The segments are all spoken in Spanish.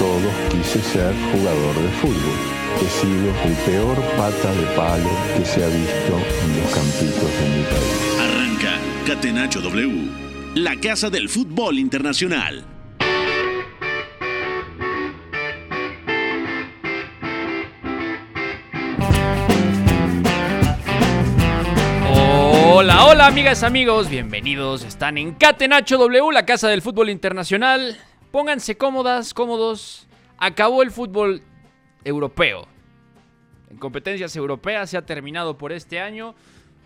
todos, quise ser jugador de fútbol. He sido el peor pata de palo que se ha visto en los campitos de mi país. Arranca Catenacho W, la casa del fútbol internacional. Hola, hola amigas, amigos, bienvenidos. Están en Catenacho W, la casa del fútbol internacional. Pónganse cómodas, cómodos. Acabó el fútbol europeo. En competencias europeas se ha terminado por este año.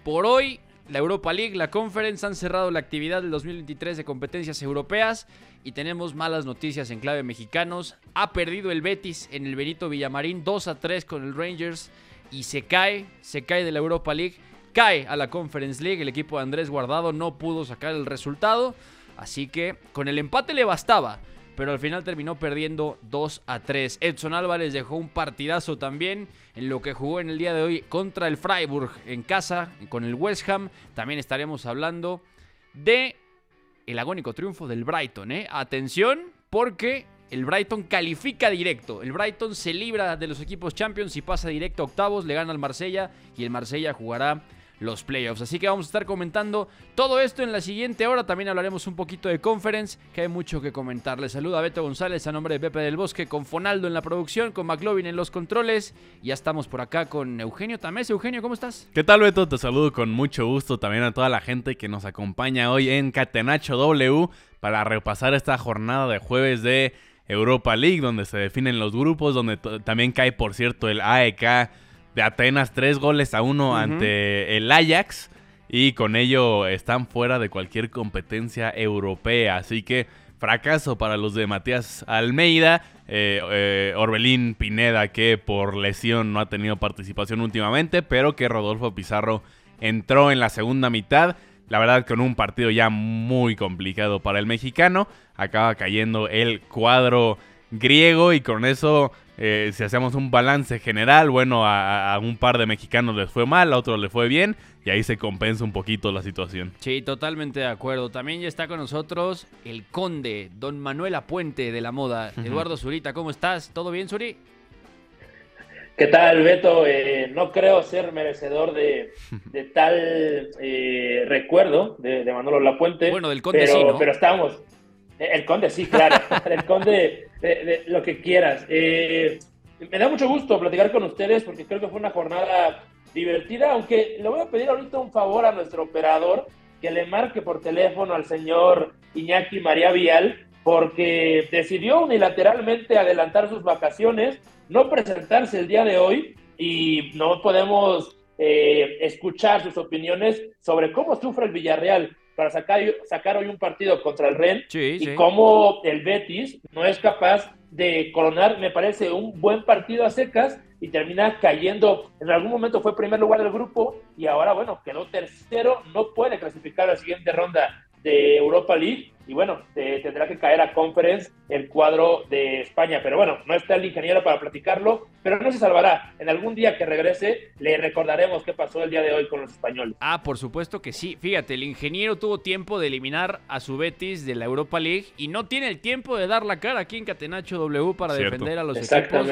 Por hoy, la Europa League, la Conference han cerrado la actividad del 2023 de competencias europeas y tenemos malas noticias en clave mexicanos. Ha perdido el Betis en el Benito Villamarín 2 a 3 con el Rangers y se cae, se cae de la Europa League, cae a la Conference League. El equipo de Andrés Guardado no pudo sacar el resultado, así que con el empate le bastaba pero al final terminó perdiendo 2 a 3. Edson Álvarez dejó un partidazo también en lo que jugó en el día de hoy contra el Freiburg en casa con el West Ham. También estaremos hablando de el agónico triunfo del Brighton, ¿eh? Atención, porque el Brighton califica directo. El Brighton se libra de los equipos Champions y pasa directo a octavos, le gana al Marsella y el Marsella jugará los playoffs. Así que vamos a estar comentando todo esto en la siguiente hora. También hablaremos un poquito de conference, que hay mucho que comentar. Les saluda Beto González a nombre de Pepe del Bosque, con Fonaldo en la producción, con McLovin en los controles. Ya estamos por acá con Eugenio Tamés. Eugenio, ¿cómo estás? ¿Qué tal, Beto? Te saludo con mucho gusto también a toda la gente que nos acompaña hoy en Catenacho W para repasar esta jornada de jueves de Europa League, donde se definen los grupos, donde también cae, por cierto, el AEK de Atenas, tres goles a uno ante el Ajax. Y con ello están fuera de cualquier competencia europea. Así que fracaso para los de Matías Almeida. Eh, eh, Orbelín Pineda, que por lesión no ha tenido participación últimamente, pero que Rodolfo Pizarro entró en la segunda mitad. La verdad, con un partido ya muy complicado para el mexicano. Acaba cayendo el cuadro griego y con eso eh, si hacemos un balance general, bueno, a, un par de mexicanos les fue mal, a otros les fue bien, y ahí se compensa un poquito la situación. Sí, totalmente de acuerdo. También ya está con nosotros el conde, don Manuel Apuente de la moda. Eduardo Zurita, ¿cómo estás? ¿Todo bien, Zuri? ¿Qué tal, Beto? Eh, no creo ser merecedor de, tal eh, recuerdo de, de Manolo Lapuente. Bueno, del conde pero, sí, ¿no? Pero estamos, el conde, sí, claro. el conde, de, lo que quieras. Eh, me da mucho gusto platicar con ustedes porque creo que fue una jornada divertida, aunque le voy a pedir ahorita un favor a nuestro operador que le marque por teléfono al señor Iñaki María Vial porque decidió unilateralmente adelantar sus vacaciones, no presentarse el día de hoy y no podemos eh, escuchar sus opiniones sobre cómo sufre el Villarreal para sacar, sacar hoy un partido contra el Ren y cómo el Betis no es capaz de coronar, me parece, un buen partido a secas y termina cayendo. En algún momento fue primer lugar del grupo y ahora, bueno, quedó tercero, no puede clasificar a la siguiente ronda de Europa League y bueno, tendrá que caer a Conference el cuadro de España. Pero bueno, no está el ingeniero para platicarlo, pero no se salvará. En algún día que regrese le recordaremos qué pasó el día de hoy con los españoles. Ah, por supuesto que sí. Fíjate, el ingeniero tuvo tiempo de eliminar a su Betis de la Europa League y no tiene el tiempo de dar la cara aquí en Catenacho W para defender a los equipos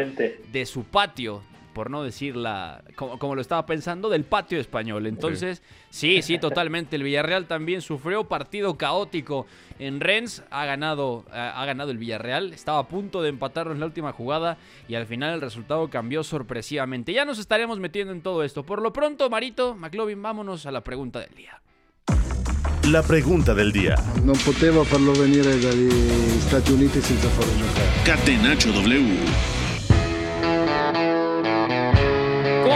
de su patio por no decirla como, como, lo estaba pensando, del patio español. Entonces, sí, sí, totalmente. El Villarreal también sufrió partido caótico en Rennes. Ha ganado, ha ganado el Villarreal. Estaba a punto de empatarlo en la última jugada y al final el resultado cambió sorpresivamente. Ya nos estaremos metiendo en todo esto. Por lo pronto, Marito, McLovin, vámonos a la pregunta del día. La pregunta del día. No poteva farlo venire dagli Stati Uniti senza farlo giocare. Catenaccio W.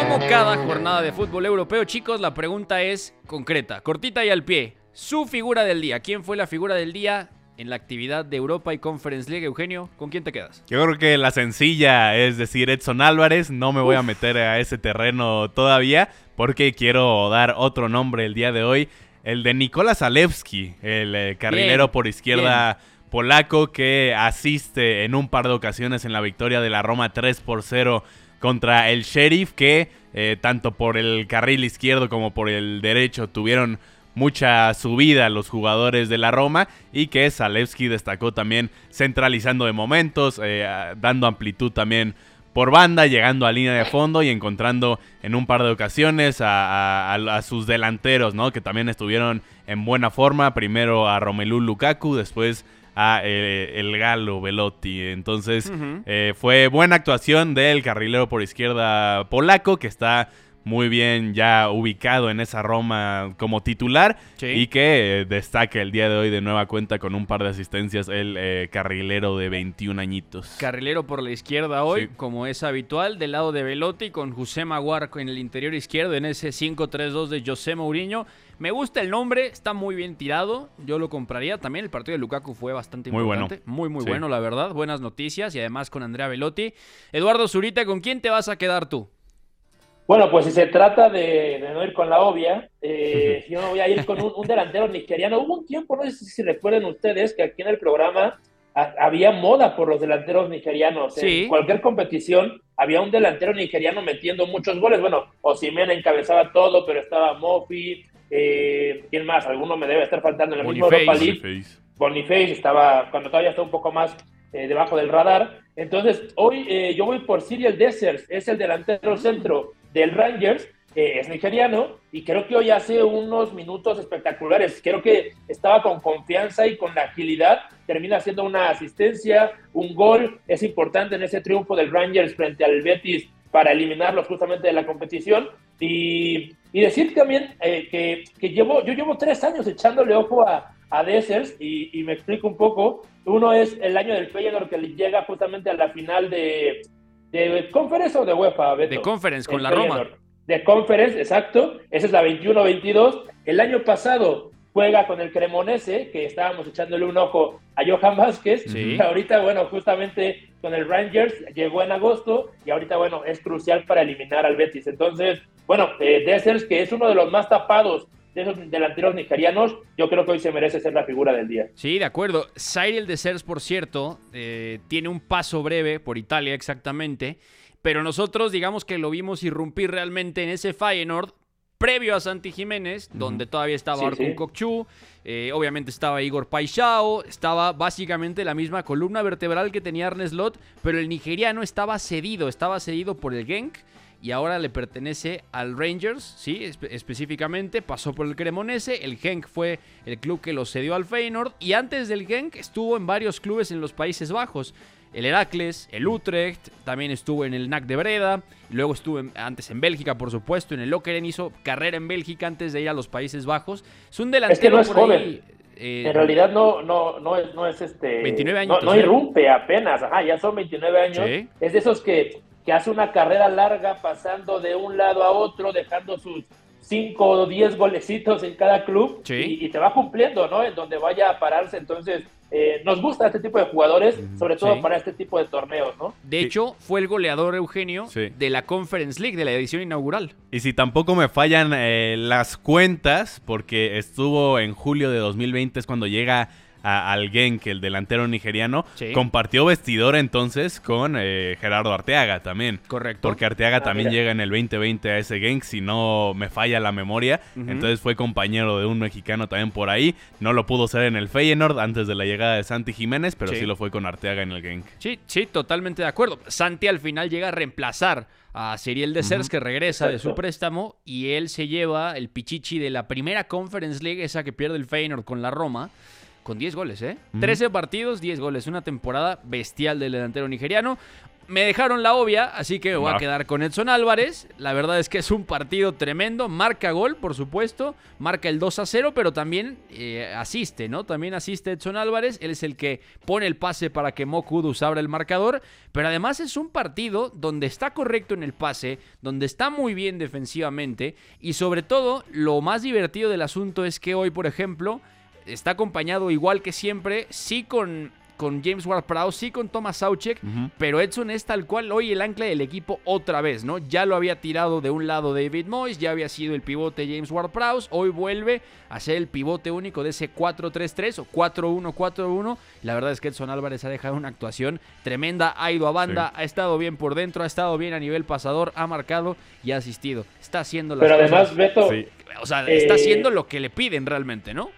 Como cada jornada de fútbol europeo, chicos, la pregunta es concreta, cortita y al pie. Su figura del día. ¿Quién fue la figura del día en la actividad de Europa y Conference League. Eugenio, ¿con quién te quedas? Yo creo que la sencilla es decir Edson Álvarez. No me voy a meter a ese terreno todavía porque quiero dar otro nombre el día de hoy. El de Nicolás Alewski, el eh, carrilero Bien, por izquierda polaco que asiste en un par de ocasiones en la victoria de la Roma 3 por 0 contra el Sheriff que eh, tanto por el carril izquierdo como por el derecho tuvieron mucha subida los jugadores de la Roma y que Zalewski destacó también centralizando de momentos, eh, dando amplitud también por banda, llegando a línea de fondo y encontrando en un par de ocasiones a, a- a sus delanteros, ¿no? Que también estuvieron en buena forma. Primero a Romelu Lukaku, después a eh, el Galo Velotti. Entonces eh, fue buena actuación del carrilero por izquierda polaco que está muy bien ya ubicado en esa Roma como titular Sí. y que eh, destaca el día de hoy de nueva cuenta con un par de asistencias el eh, carrilero de 21 añitos. Carrilero por la izquierda hoy, Sí. como es habitual, del lado de Velotti con José Maguar en el interior izquierdo en ese 5-3-2 de José Mourinho. Me gusta el nombre, está muy bien tirado, yo lo compraría. También el partido de Lukaku fue bastante Muy bueno. importante, muy muy Sí. bueno la verdad, buenas noticias y además con Andrea Velotti. Eduardo Zurita, ¿con quién te vas a quedar tú? Bueno, pues si se trata de, de no ir con la obvia, eh, yo me voy a ir con un, un delantero nigeriano. Hubo un tiempo, no sé si recuerden ustedes, que aquí en el programa ha- había moda por los delanteros nigerianos. Sí. En cualquier competición había un delantero nigeriano metiendo muchos goles. Bueno, Osimhen encabezaba todo, pero estaba Mofi. Eh, ¿Quién más? Alguno me debe estar faltando en la misma Boniface. Europa League. Boniface estaba cuando todavía está un poco más eh, debajo del radar. Entonces, hoy eh, yo voy por Cyril Dessers, es el delantero centro del Rangers, eh, es nigeriano y creo que hoy hace unos minutos espectaculares. Creo que estaba con confianza y con la agilidad. Termina haciendo una asistencia, un gol. Es importante en ese triunfo del Rangers frente al Betis para eliminarlos justamente de la competición. Y, y decir también eh, que, que llevo, yo llevo tres años echándole ojo a, a Dessers y, y me explico un poco. Uno es el año del Feyenoord que le llega justamente a la final de, de Conference o de UEFA, Beto? De Conference con El la Roma. De Conference, exacto. Esa es la 21-22. El año pasado juega con el Cremonese, que estábamos echándole un ojo a Johan Vázquez. Sí. Y ahorita, bueno, justamente con el Rangers llegó en agosto y ahorita, bueno, es crucial para eliminar al Betis. Entonces, bueno, eh, Dessers, que es uno de los más tapados de esos delanteros nigerianos, yo creo que hoy se merece ser la figura del día. Sí, de acuerdo. Cyril de Sers, por cierto, eh, tiene un paso breve por Italia exactamente, pero nosotros digamos que lo vimos irrumpir realmente en ese Feyenoord previo a Santi Jiménez, donde todavía estaba Sí. Kokchu, eh, obviamente estaba Igor Paixao, estaba básicamente la misma columna vertebral que tenía Ernest Lot, pero el nigeriano estaba cedido, estaba cedido por el Genk y ahora le pertenece al Rangers, sí, espe- específicamente, pasó por el Cremonese, el Genk fue el club que lo cedió al Feyenoord y antes del Genk estuvo en varios clubes en los Países Bajos. El Heracles, el Utrecht, también estuvo en el NAC de Breda, luego estuvo en- antes en Bélgica, por supuesto, en el Lokeren hizo carrera en Bélgica antes de ir a los Países Bajos. Es un delantero Es que no es por joven. ahí, eh, En realidad no, no, no es, no es este. 29 no- añitos, No, ¿eh? irrumpe apenas, ajá, ya son 29 años. Sí. Es de esos que, que hace una carrera larga pasando de un lado a otro, dejando sus 5 o 10 golecitos en cada club Sí. y, y te va cumpliendo, ¿no? En donde vaya a pararse. Entonces, eh, nos gusta este tipo de jugadores, sobre todo Sí. para este tipo de torneos, ¿no? De hecho, fue el goleador Eugenio Sí. de la Conference League, de la edición inaugural. Y si tampoco me fallan eh, las cuentas, porque estuvo en julio de 2020, es cuando llega a- al Genk, el delantero nigeriano, Sí. compartió vestidor entonces con eh, Gerardo Arteaga también. Correcto. Porque Arteaga Ah, también mira. llega en el 2020 a ese Genk, si no me falla la memoria. Entonces fue compañero de un mexicano también por ahí. No lo pudo ser en el Feyenoord antes de la llegada de Santi Jiménez, pero Sí. sí, lo fue con Arteaga en el Genk. Sí, sí, totalmente de acuerdo. Santi al final llega a reemplazar a Ciriel de Sers, que regresa de su préstamo, y él se lleva el pichichi de la primera Conference League, esa que pierde el Feyenoord con la Roma, con 10 goles, ¿eh? 13 partidos, 10 goles. Una temporada bestial del delantero nigeriano. Me dejaron la obvia, así que me voy a quedar con Edson Álvarez. La verdad es que es un partido tremendo. Marca gol, por supuesto. Marca el 2 a 0, pero también eh, asiste, ¿no? También asiste Edson Álvarez. Él es el que pone el pase para que Mo Kudus abra el marcador. Pero además es un partido donde está correcto en el pase, donde está muy bien defensivamente. Y sobre todo, lo más divertido del asunto es que hoy, por ejemplo, está acompañado igual que siempre, sí con con James Ward-Prowse, sí con Thomas Sauchek, pero Edson es tal cual hoy el ancla del equipo otra vez, ¿no? Ya lo había tirado de un lado David Moyes, ya había sido el pivote James Ward-Prowse, hoy vuelve a ser el pivote único de ese 4-3-3 o 4-1-4-1. La verdad es que Edson Álvarez ha dejado una actuación tremenda, ha ido a banda, ha estado bien por dentro, ha estado bien a nivel pasador, ha marcado y ha asistido. Está haciendo las Pero además, Beto, O sea, está eh, haciendo lo que le piden realmente, ¿no?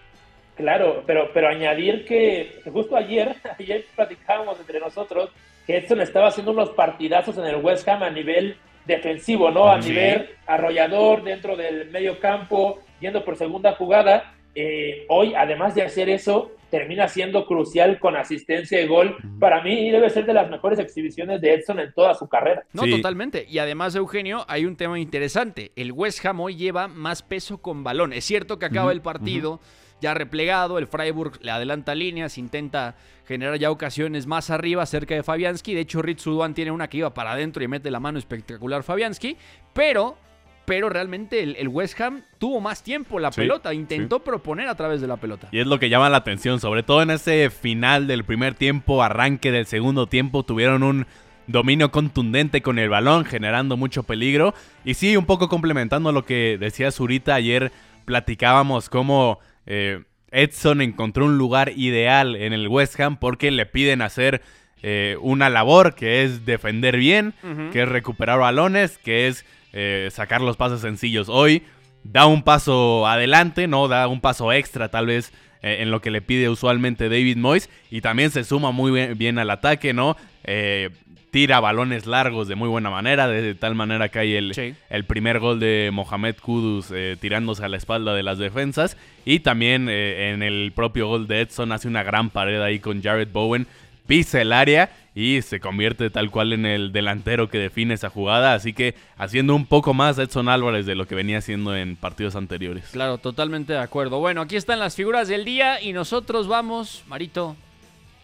Claro, pero, pero añadir que, justo ayer, ayer platicábamos entre nosotros que Edson estaba haciendo unos partidazos en el West Ham a nivel defensivo, ¿no? A Sí. nivel arrollador dentro del medio campo, yendo por segunda jugada. Eh, hoy, además de hacer eso, termina siendo crucial con asistencia y gol. Para mí debe ser de las mejores exhibiciones de Edson en toda su carrera. No, Sí. totalmente. Y además, Eugenio, hay un tema interesante. El West Ham hoy lleva más peso con balón. Es cierto que acaba el partido ya replegado, el Freiburg le adelanta líneas, intenta generar ya ocasiones más arriba cerca de Fabianski. De hecho, Ritz Suduan tiene una que iba para adentro y mete la mano espectacular Fabianski. Pero, pero realmente el, el West Ham tuvo más tiempo la Sí, pelota, intentó proponer a través de la pelota. Y es lo que llama la atención, sobre todo en ese final del primer tiempo, arranque del segundo tiempo, tuvieron un dominio contundente con el balón, generando mucho peligro. Y sí, un poco complementando lo que decía Zurita, ayer platicábamos cómo eh, Edson encontró un lugar ideal en el West Ham porque le piden hacer eh, una labor que es defender bien, que es recuperar balones, que es eh, sacar los pases sencillos. Hoy da un paso adelante, ¿no? Da un paso extra tal vez eh, en lo que le pide usualmente David Moyes y también se suma muy bien, bien al ataque, ¿no? Eh, tira balones largos de muy buena manera, de tal manera que hay el, Sí. el primer gol de Mohamed Kudus eh, tirándose a la espalda de las defensas y también en el propio gol de Edson hace una gran pared ahí con Jared Bowen, pisa el área y se convierte tal cual en el delantero que define esa jugada, así que haciendo un poco más Edson Álvarez de lo que venía haciendo en partidos anteriores. Claro, totalmente de acuerdo. Bueno, aquí están las figuras del día y nosotros vamos, Marito,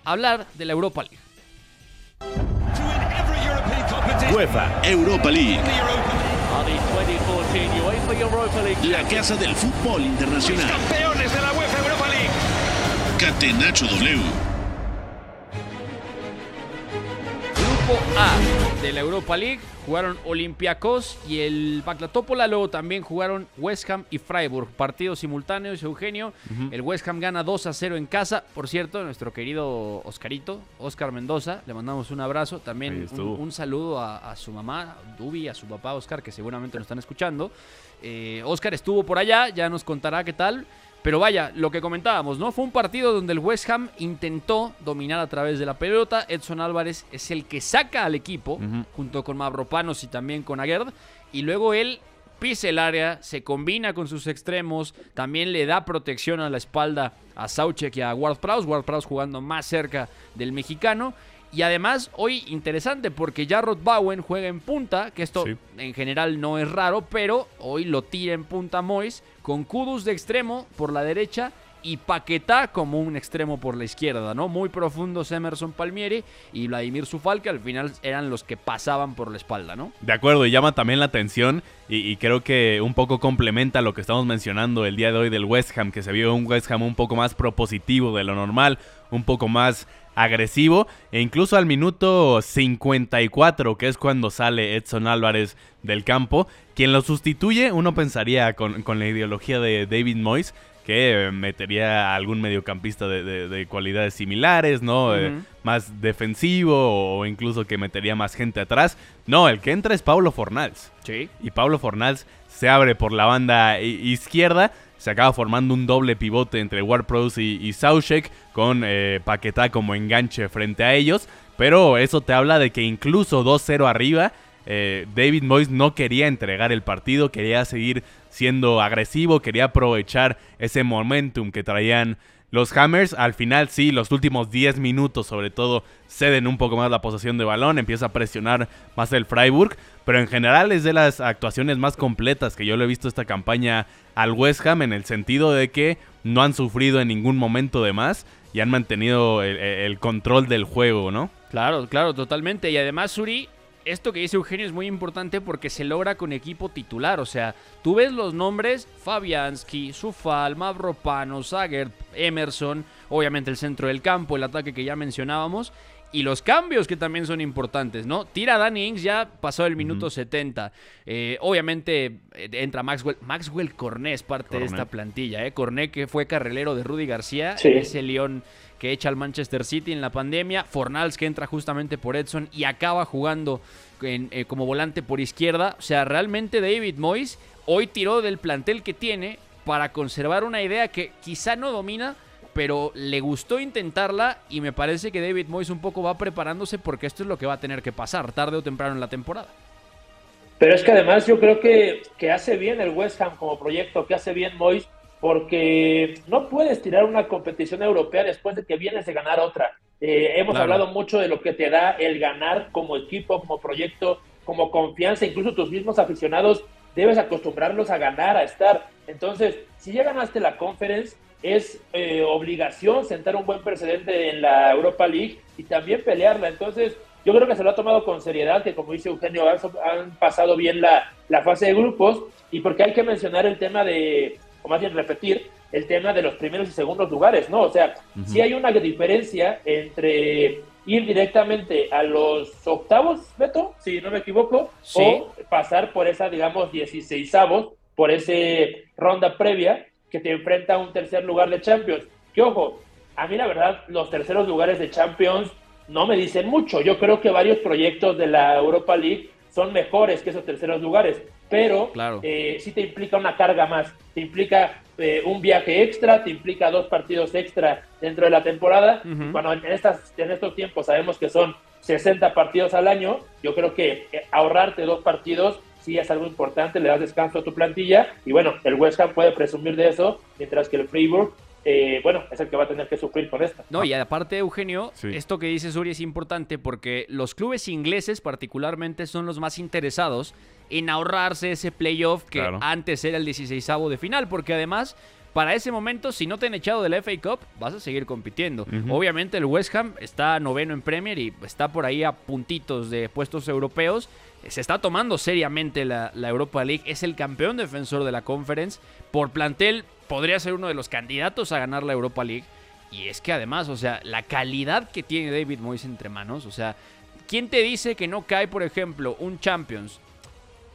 a hablar de la Europa League. UEFA Europa League. La casa del fútbol internacional. Campeones de la UEFA Europa League. Catenacho W. Grupo A de la Europa League jugaron Olympiacos y el Baclatópola. Luego también jugaron West Ham y Freiburg. Partidos simultáneos, Eugenio. El West Ham gana 2 a 0 en casa. Por cierto, nuestro querido Oscarito, Oscar Mendoza, le mandamos un abrazo. También un, saludo a, a su mamá, Dubi, a su papá Oscar, que seguramente nos están escuchando. Eh, Oscar estuvo por allá, ya nos contará qué tal. Pero vaya, lo que comentábamos, ¿no? Fue un partido donde el West Ham intentó dominar a través de la pelota. Edson Álvarez es el que saca al equipo, junto con Mavropanos y también con Aguerd. Y luego él pisa el área, se combina con sus extremos, también le da protección a la espalda a Sauchek y a Ward-Prowse. Ward-Prowse jugando más cerca del mexicano. Y además, hoy interesante porque Jarrod Bowen juega en punta, que esto Sí. en general no es raro, pero hoy lo tira en punta Mois, con Kudus de extremo por la derecha y Paquetá como un extremo por la izquierda, ¿no? Muy profundos Emerson Palmieri y Vladimir Zufal, que al final eran los que pasaban por la espalda, ¿no? De acuerdo, y llama también la atención y, y creo que un poco complementa lo que estamos mencionando el día de hoy del West Ham, que se vio un West Ham un poco más propositivo de lo normal, un poco más agresivo e incluso al minuto 54, que es cuando sale Edson Álvarez del campo, quien lo sustituye, uno pensaría con, con la ideología de David Moyes, que eh, metería a algún mediocampista de, de- de cualidades similares, ¿no? Eh, más defensivo o incluso que metería más gente atrás. No, el que entra es Pablo Fornals. Sí. Y Pablo Fornals se abre por la banda izquierda. Se acaba formando un doble pivote entre Ward-Prowse y, y Soucek con eh, Paquetá como enganche frente a ellos. Pero eso te habla de que incluso 2-0 arriba, eh, David Moyes no quería entregar el partido, quería seguir siendo agresivo, quería aprovechar ese momentum que traían los Hammers. Al final sí, los últimos 10 minutos sobre todo ceden un poco más la posesión de balón, empieza a presionar más el Freiburg, pero en general es de las actuaciones más completas que yo le he visto esta campaña al West Ham en el sentido de que no han sufrido en ningún momento de más y han mantenido el, el control del juego, ¿no? Claro, claro, totalmente. Y además, Suri, esto que dice Eugenio es muy importante porque se logra con equipo titular. O sea, tú ves los nombres: Fabianski, Sufal, Mavropano, Zager, Emerson, obviamente el centro del campo, el ataque que ya mencionábamos. Y los cambios que también son importantes, ¿no? Tira Danny Ings ya pasó el minuto 70. Eh, obviamente eh, entra Maxwell. Maxwell Cornet es parte de esta plantilla, ¿eh? Cornet que fue carrilero de Rudy García. Sí. Ese León que echa al Manchester City en la pandemia. Fornals que entra justamente por Edson y acaba jugando eh, como volante por izquierda. O sea, realmente David Moyes hoy tiró del plantel que tiene para conservar una idea que quizá no domina, pero le gustó intentarla y me parece que David Moyes un poco va preparándose porque esto es lo que va a tener que pasar tarde o temprano en la temporada. Pero es que además yo creo que, que hace bien el West Ham como proyecto, que hace bien Moyes, porque no puedes tirar una competición europea después de que vienes de ganar otra. Eh, hemos Claro. hablado mucho de lo que te da el ganar como equipo, como proyecto, como confianza, incluso tus mismos aficionados debes acostumbrarlos a ganar, a estar. Entonces, si ya ganaste la conference, es eh, obligación sentar un buen precedente en la Europa League y también pelearla. Entonces, yo creo que se lo ha tomado con seriedad, que como dice Eugenio, han, han pasado bien la, la fase de grupos y porque hay que mencionar el tema de, o más bien repetir, el tema de los primeros y segundos lugares, ¿no? O sea, si hay una diferencia entre ir directamente a los octavos, Beto, si no me equivoco, Sí. o pasar por esa, digamos, 16 por ese ronda previa que te enfrenta a un tercer lugar de Champions. Que ojo, a mí la verdad, los terceros lugares de Champions no me dicen mucho. Yo creo que varios proyectos de la Europa League son mejores que esos terceros lugares, pero Claro. eh, sí te implica una carga más, te implica eh, un viaje extra, te implica dos partidos extra dentro de la temporada. Ujú. Cuando en, estas, en estos tiempos sabemos que son 60 partidos al año, yo creo que eh, ahorrarte dos partidos sí es algo importante, le das descanso a tu plantilla y bueno, el West Ham puede presumir de eso, mientras que el Freiburg, eh, bueno, es el que va a tener que sufrir con esto. No, y aparte, Eugenio, Sí. esto que dice Suri es importante porque los clubes ingleses particularmente son los más interesados en ahorrarse ese playoff que Claro. antes era el 16 de final, porque además, para ese momento, si no te han echado del FA Cup, vas a seguir compitiendo. Obviamente el West Ham está noveno en Premier y está por ahí a puntitos de puestos europeos. Se está tomando seriamente la, la Europa League, es el campeón defensor de la Conference. Por plantel podría ser uno de los candidatos a ganar la Europa League. Y es que además, o sea, la calidad que tiene David Moyes entre manos, o sea, ¿quién te dice que no cae, por ejemplo, un Champions?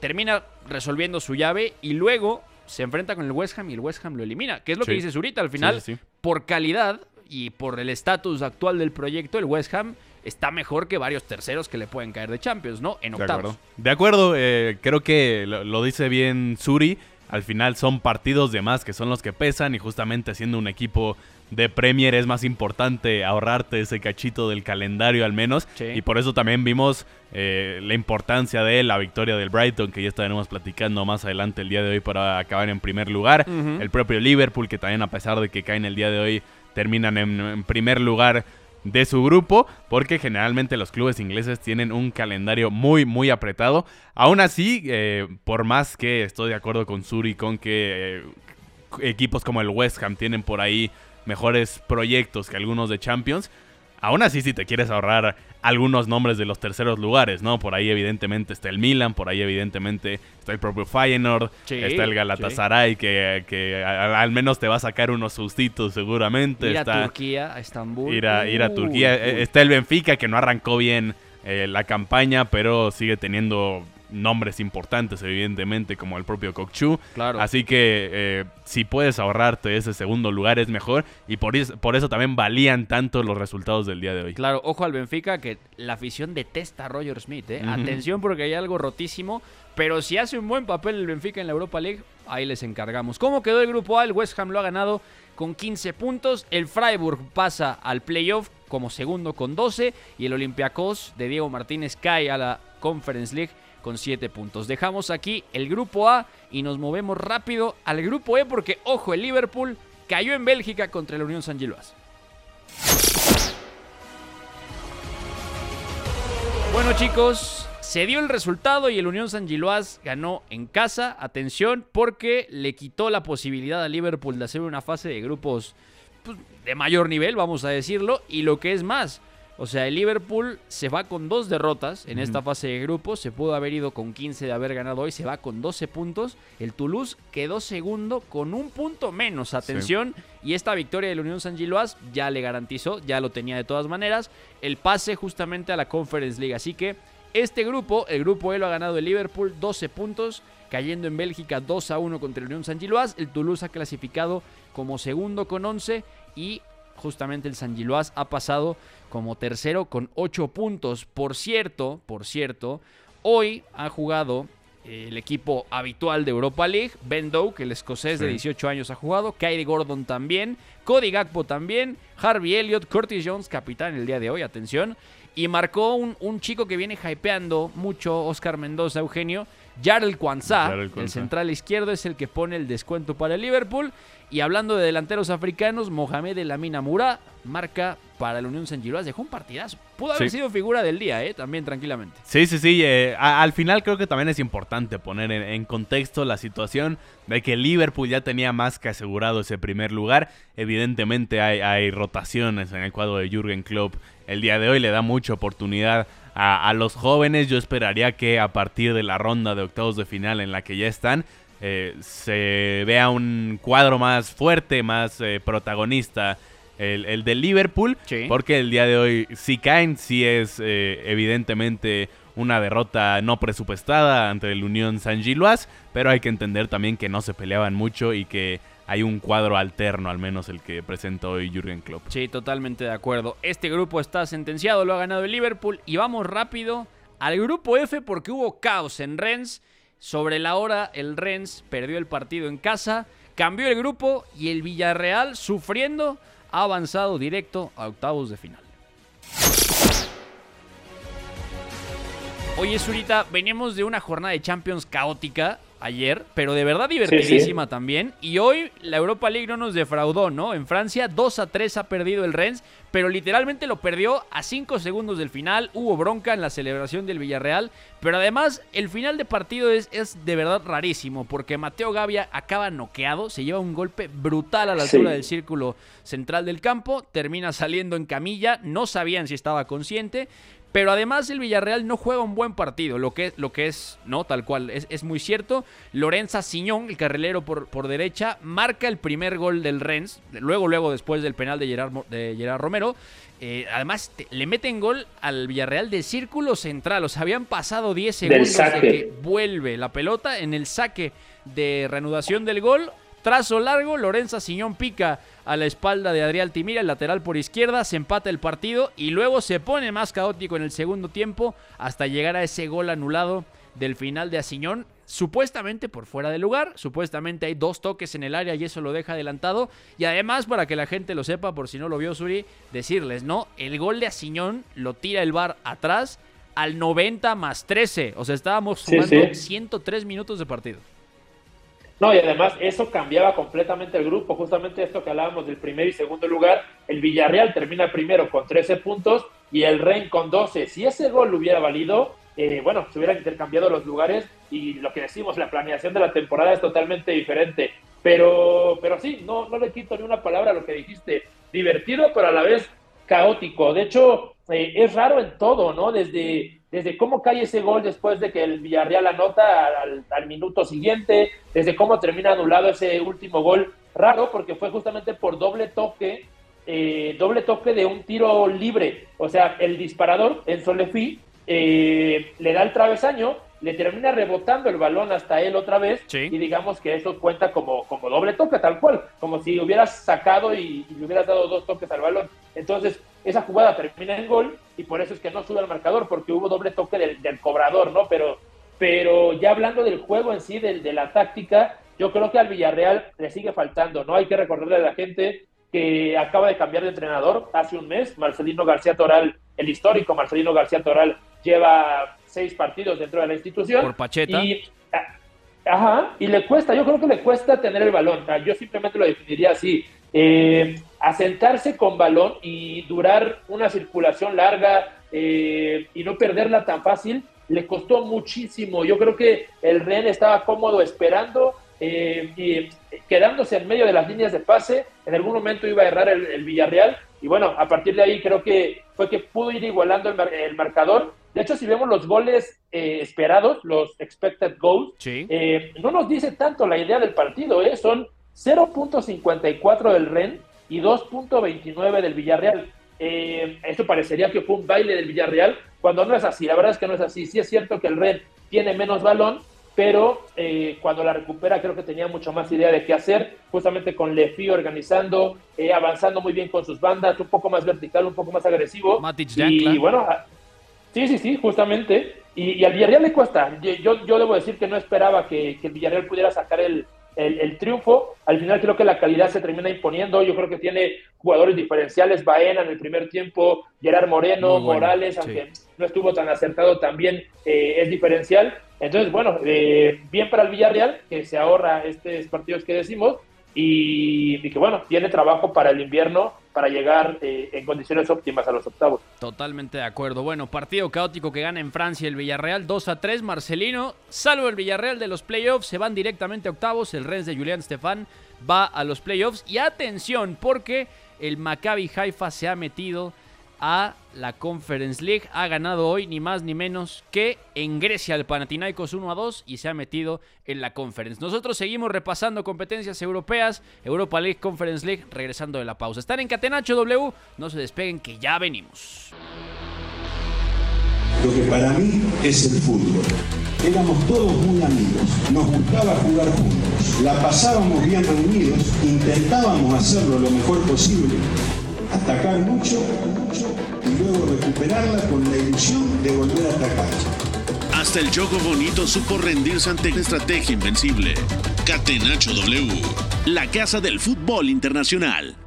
Termina resolviendo su llave y luego se enfrenta con el West Ham y el West Ham lo elimina. Que es lo que dices ahorita, al final, Sí, sí, sí. por calidad y por el estatus actual del proyecto, el West Ham está mejor que varios terceros que le pueden caer de Champions, ¿no? En De octavos. acuerdo. De acuerdo, eh, creo que lo, lo dice bien Suri. Al final son partidos de más que son los que pesan y justamente siendo un equipo de Premier es más importante ahorrarte ese cachito del calendario al menos. Sí. Y por eso también vimos eh, la importancia de la victoria del Brighton, que ya estaremos platicando más adelante el día de hoy para acabar en primer lugar. El propio Liverpool, que también a pesar de que caen el día de hoy, terminan en, en primer lugar de su grupo, porque generalmente los clubes ingleses tienen un calendario muy, muy apretado. Aún así, eh, por más que estoy de acuerdo con Suri, con que eh, equipos como el West Ham tienen por ahí mejores proyectos que algunos de Champions, aún así si te quieres ahorrar algunos nombres de los terceros lugares, ¿no? Por ahí evidentemente está el Milan, por ahí evidentemente está el propio Feyenoord, Sí, está el Galatasaray que, que al menos te va a sacar unos sustitos seguramente. Ir a está Turquía, a Estambul. ir a, ir a Turquía. Está el Benfica que no arrancó bien eh, la campaña, pero sigue teniendo nombres importantes, evidentemente, como el propio Kokchu. Claro. Así que eh, si puedes ahorrarte ese segundo lugar es mejor. Y por, eso- por eso también valían tanto los resultados del día de hoy. Claro, ojo al Benfica que la afición detesta a Roger Smith, ¿eh? Atención porque hay algo rotísimo, pero si hace un buen papel el Benfica en la Europa League, ahí les encargamos. ¿Cómo quedó el grupo A? El West Ham lo ha ganado con 15 puntos, el Freiburg pasa al playoff como segundo con 12 y el Olympiacos de Diego Martínez cae a la Conference League con 7 puntos. Dejamos aquí el grupo A y nos movemos rápido al grupo E porque, ojo, el Liverpool cayó en Bélgica contra la Unión San Giloas. Bueno chicos, se dio el resultado y el Unión San Giloas ganó en casa. Atención porque le quitó la posibilidad a Liverpool de hacer una fase de grupos pues, de mayor nivel, vamos a decirlo. Y lo que es más, O sea, el Liverpool se va con dos derrotas en esta fase de grupos. Se pudo haber ido con 15 de haber ganado hoy. Se va con 12 puntos. El Toulouse quedó segundo con un punto menos. Atención. Y esta victoria de la Unión San Giloas ya le garantizó, ya lo tenía de todas maneras, el pase justamente a la Conference League. Así que este grupo, el grupo E lo ha ganado el Liverpool 12 puntos, cayendo en Bélgica 2 a 1 contra la Unión San Giloas. El Toulouse ha clasificado como segundo con 11 y justamente el San Giloas ha pasado como tercero con 8 puntos. Por cierto, por cierto, hoy ha jugado eh, el equipo habitual de Europa League, Ben Doak, el escocés de 18 años ha jugado, Kyrie Gordon también, Cody Gakpo también, Harvey Elliott, Curtis Jones, capitán el día de hoy, atención, y marcó un, un chico que viene hypeando mucho, Oscar Mendoza, Eugenio, Jarel Kwanzaa, el central izquierdo, es el que pone el descuento para el Liverpool. Y hablando de delanteros africanos, Mohamed El Amin Mura marca para la Unión San Giloas. Dejó un partidazo. Pudo haber sido figura del día, ¿eh? También tranquilamente. Sí, sí, sí. Eh, al final creo que también es importante poner en, contexto la situación de que Liverpool ya tenía más que asegurado ese primer lugar. Evidentemente hay, hay rotaciones en el cuadro de Jürgen Klopp. El día de hoy le da mucha oportunidad a, los jóvenes. Yo esperaría que a partir de la ronda de octavos de final en la que ya están, eh, se vea un cuadro más fuerte, más eh, protagonista. El, el de Liverpool, porque el día de hoy si caen, sí es eh, evidentemente una derrota no presupuestada ante el Unión San Giloas, pero hay que entender también que no se peleaban mucho y que hay un cuadro alterno, al menos el que presenta hoy Jürgen Klopp. Sí, totalmente de acuerdo. Este grupo está sentenciado, lo ha ganado el Liverpool y vamos rápido al grupo F porque hubo caos en Rennes. Sobre la hora, el Rennes perdió el partido en casa, cambió el grupo y el Villarreal, sufriendo, ha avanzado directo a octavos de final. Oye, Zurita, veníamos de una jornada de Champions caótica ayer, pero de verdad divertidísima también. Y hoy la Europa League no nos defraudó, ¿no? En Francia 2 a 3 ha perdido el Rennes, pero literalmente lo perdió a 5 segundos del final. Hubo bronca en la celebración del Villarreal, pero además el final de partido es, es de verdad rarísimo, porque Mateo Gavia acaba noqueado, se lleva un golpe brutal a la altura del círculo central del campo, termina saliendo en camilla, no sabían si estaba consciente. Pero además el Villarreal no juega un buen partido, lo que, lo que es, ¿no? Tal cual, es, muy cierto. Lorenza Siñón, el carrilero por, por, derecha, marca el primer gol del Rennes, luego, luego después del penal de Gerard, de Gerard Romero. Eh, además, le meten gol al Villarreal de círculo central, o sea, habían pasado 10 segundos de que vuelve la pelota en el saque de reanudación del gol. Trazo largo, Lorenza Siñón pica a la espalda de Adrián Timira, el lateral por izquierda, se empata el partido y luego se pone más caótico en el segundo tiempo hasta llegar a ese gol anulado del final de Asiñón, supuestamente por fuera de lugar, supuestamente hay dos toques en el área y eso lo deja adelantado y además para que la gente lo sepa por si no lo vio Suri, decirles, ¿no? El gol de Asiñón lo tira el bar atrás al 90 más 13, o sea, estábamos jugando 103 minutos de partido. No, y además eso cambiaba completamente el grupo, justamente esto que hablábamos del primer y segundo lugar, el Villarreal termina primero con 13 puntos y el Rein con 12. Si ese gol hubiera valido, eh, bueno, se hubieran intercambiado los lugares y lo que decimos, la planeación de la temporada es totalmente diferente. Pero, pero sí, no, no le quito ni una palabra a lo que dijiste. Divertido, pero a la vez caótico. De hecho, eh, es raro en todo, ¿no? Desde desde cómo cae ese gol después de que el Villarreal anota al, minuto siguiente, desde cómo termina anulado ese último gol, raro porque fue justamente por doble toque, eh, doble toque de un tiro libre, o sea, el disparador, en Solefi, eh, le da el travesaño, le termina rebotando el balón hasta él otra vez y digamos que eso cuenta como, como doble toque, tal cual, como si hubieras sacado y, y le hubieras dado dos toques al balón. Entonces, esa jugada termina en gol y por eso es que no sube al marcador, porque hubo doble toque del, cobrador, ¿no? Pero, pero ya hablando del juego en sí, de la táctica, yo creo que al Villarreal le sigue faltando, ¿no? Hay que recordarle a la gente que acaba de cambiar de entrenador hace un mes, Marcelino García Toral, el histórico Marcelino García Toral, lleva seis partidos dentro de la institución. Por Pacheta. Y, ajá, y le cuesta, yo creo que le cuesta tener el balón. Yo simplemente lo definiría así. Eh, asentarse con balón y durar una circulación larga eh, y no perderla tan fácil, le costó muchísimo. Yo creo que el Ren estaba cómodo esperando eh, y quedándose en medio de las líneas de pase. En algún momento iba a errar el, Villarreal y bueno, a partir de ahí creo que fue que pudo ir igualando el, el marcador. De hecho, si vemos los goles eh, esperados, los expected goals, eh, no nos dice tanto la idea del partido, ¿eh? son 0.54 del REN y 2.29 del Villarreal. Eh, esto parecería que fue un baile del Villarreal, cuando no es así, la verdad es que no es así. Sí es cierto que el REN tiene menos balón, pero eh, cuando la recupera creo que tenía mucho más idea de qué hacer, justamente con Lefi organizando, eh, avanzando muy bien con sus bandas, un poco más vertical, un poco más agresivo. y bueno, ah, sí, sí, sí, justamente. Y, al Villarreal le cuesta. Yo, yo debo decir que no esperaba que, que el Villarreal pudiera sacar el, el, triunfo. Al final creo que la calidad se termina imponiendo. Yo creo que tiene jugadores diferenciales. Baena en el primer tiempo, Gerard Moreno, Morales, aunque no estuvo tan acertado, también eh, es diferencial. Entonces, bueno, eh, bien para el Villarreal, que se ahorra estos partidos que decimos, y, que bueno, tiene trabajo para el invierno para llegar eh, en condiciones óptimas a los octavos. Totalmente de acuerdo. Bueno, partido caótico que gana en Francia el Villarreal 2 a 3. Marcelino, salvo el Villarreal de los playoffs, se van directamente a octavos. El Rennes de Julián Stefan va a los playoffs. Y atención, porque el Maccabi Haifa se ha metido a la Conference League. Ha ganado hoy ni más ni menos que en Grecia el Panathinaikos 1 a 2 y se ha metido en la Conference. Nosotros seguimos repasando competencias europeas, Europa League, Conference League, regresando de la pausa. Están en Catenacho W, no se despeguen que ya venimos. Lo que para mí es el fútbol. Éramos todos muy amigos, nos gustaba jugar juntos, la pasábamos bien reunidos, intentábamos hacerlo lo mejor posible atacar mucho, mucho y luego recuperarla con la ilusión de volver a atacar. Hasta el juego bonito supo rendirse ante una estrategia invencible. Catenacho W, la casa del fútbol internacional.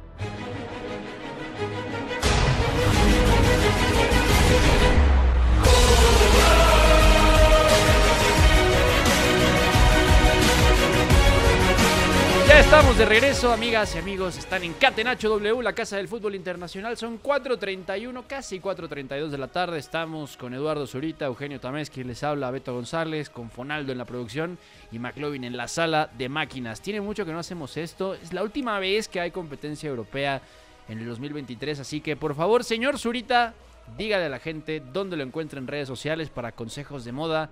Estamos de regreso, amigas y amigos. Están en Catenacho W, la casa del fútbol internacional. Son 4.31, casi 4.32 de la tarde. Estamos con Eduardo Zurita, Eugenio Tamés, quien les habla, Beto González, con Fonaldo en la producción y McLovin en la sala de máquinas. Tiene mucho que no hacemos esto. Es la última vez que hay competencia europea en el 2023. Así que, por favor, señor Zurita, dígale a la gente dónde lo encuentra en redes sociales para consejos de moda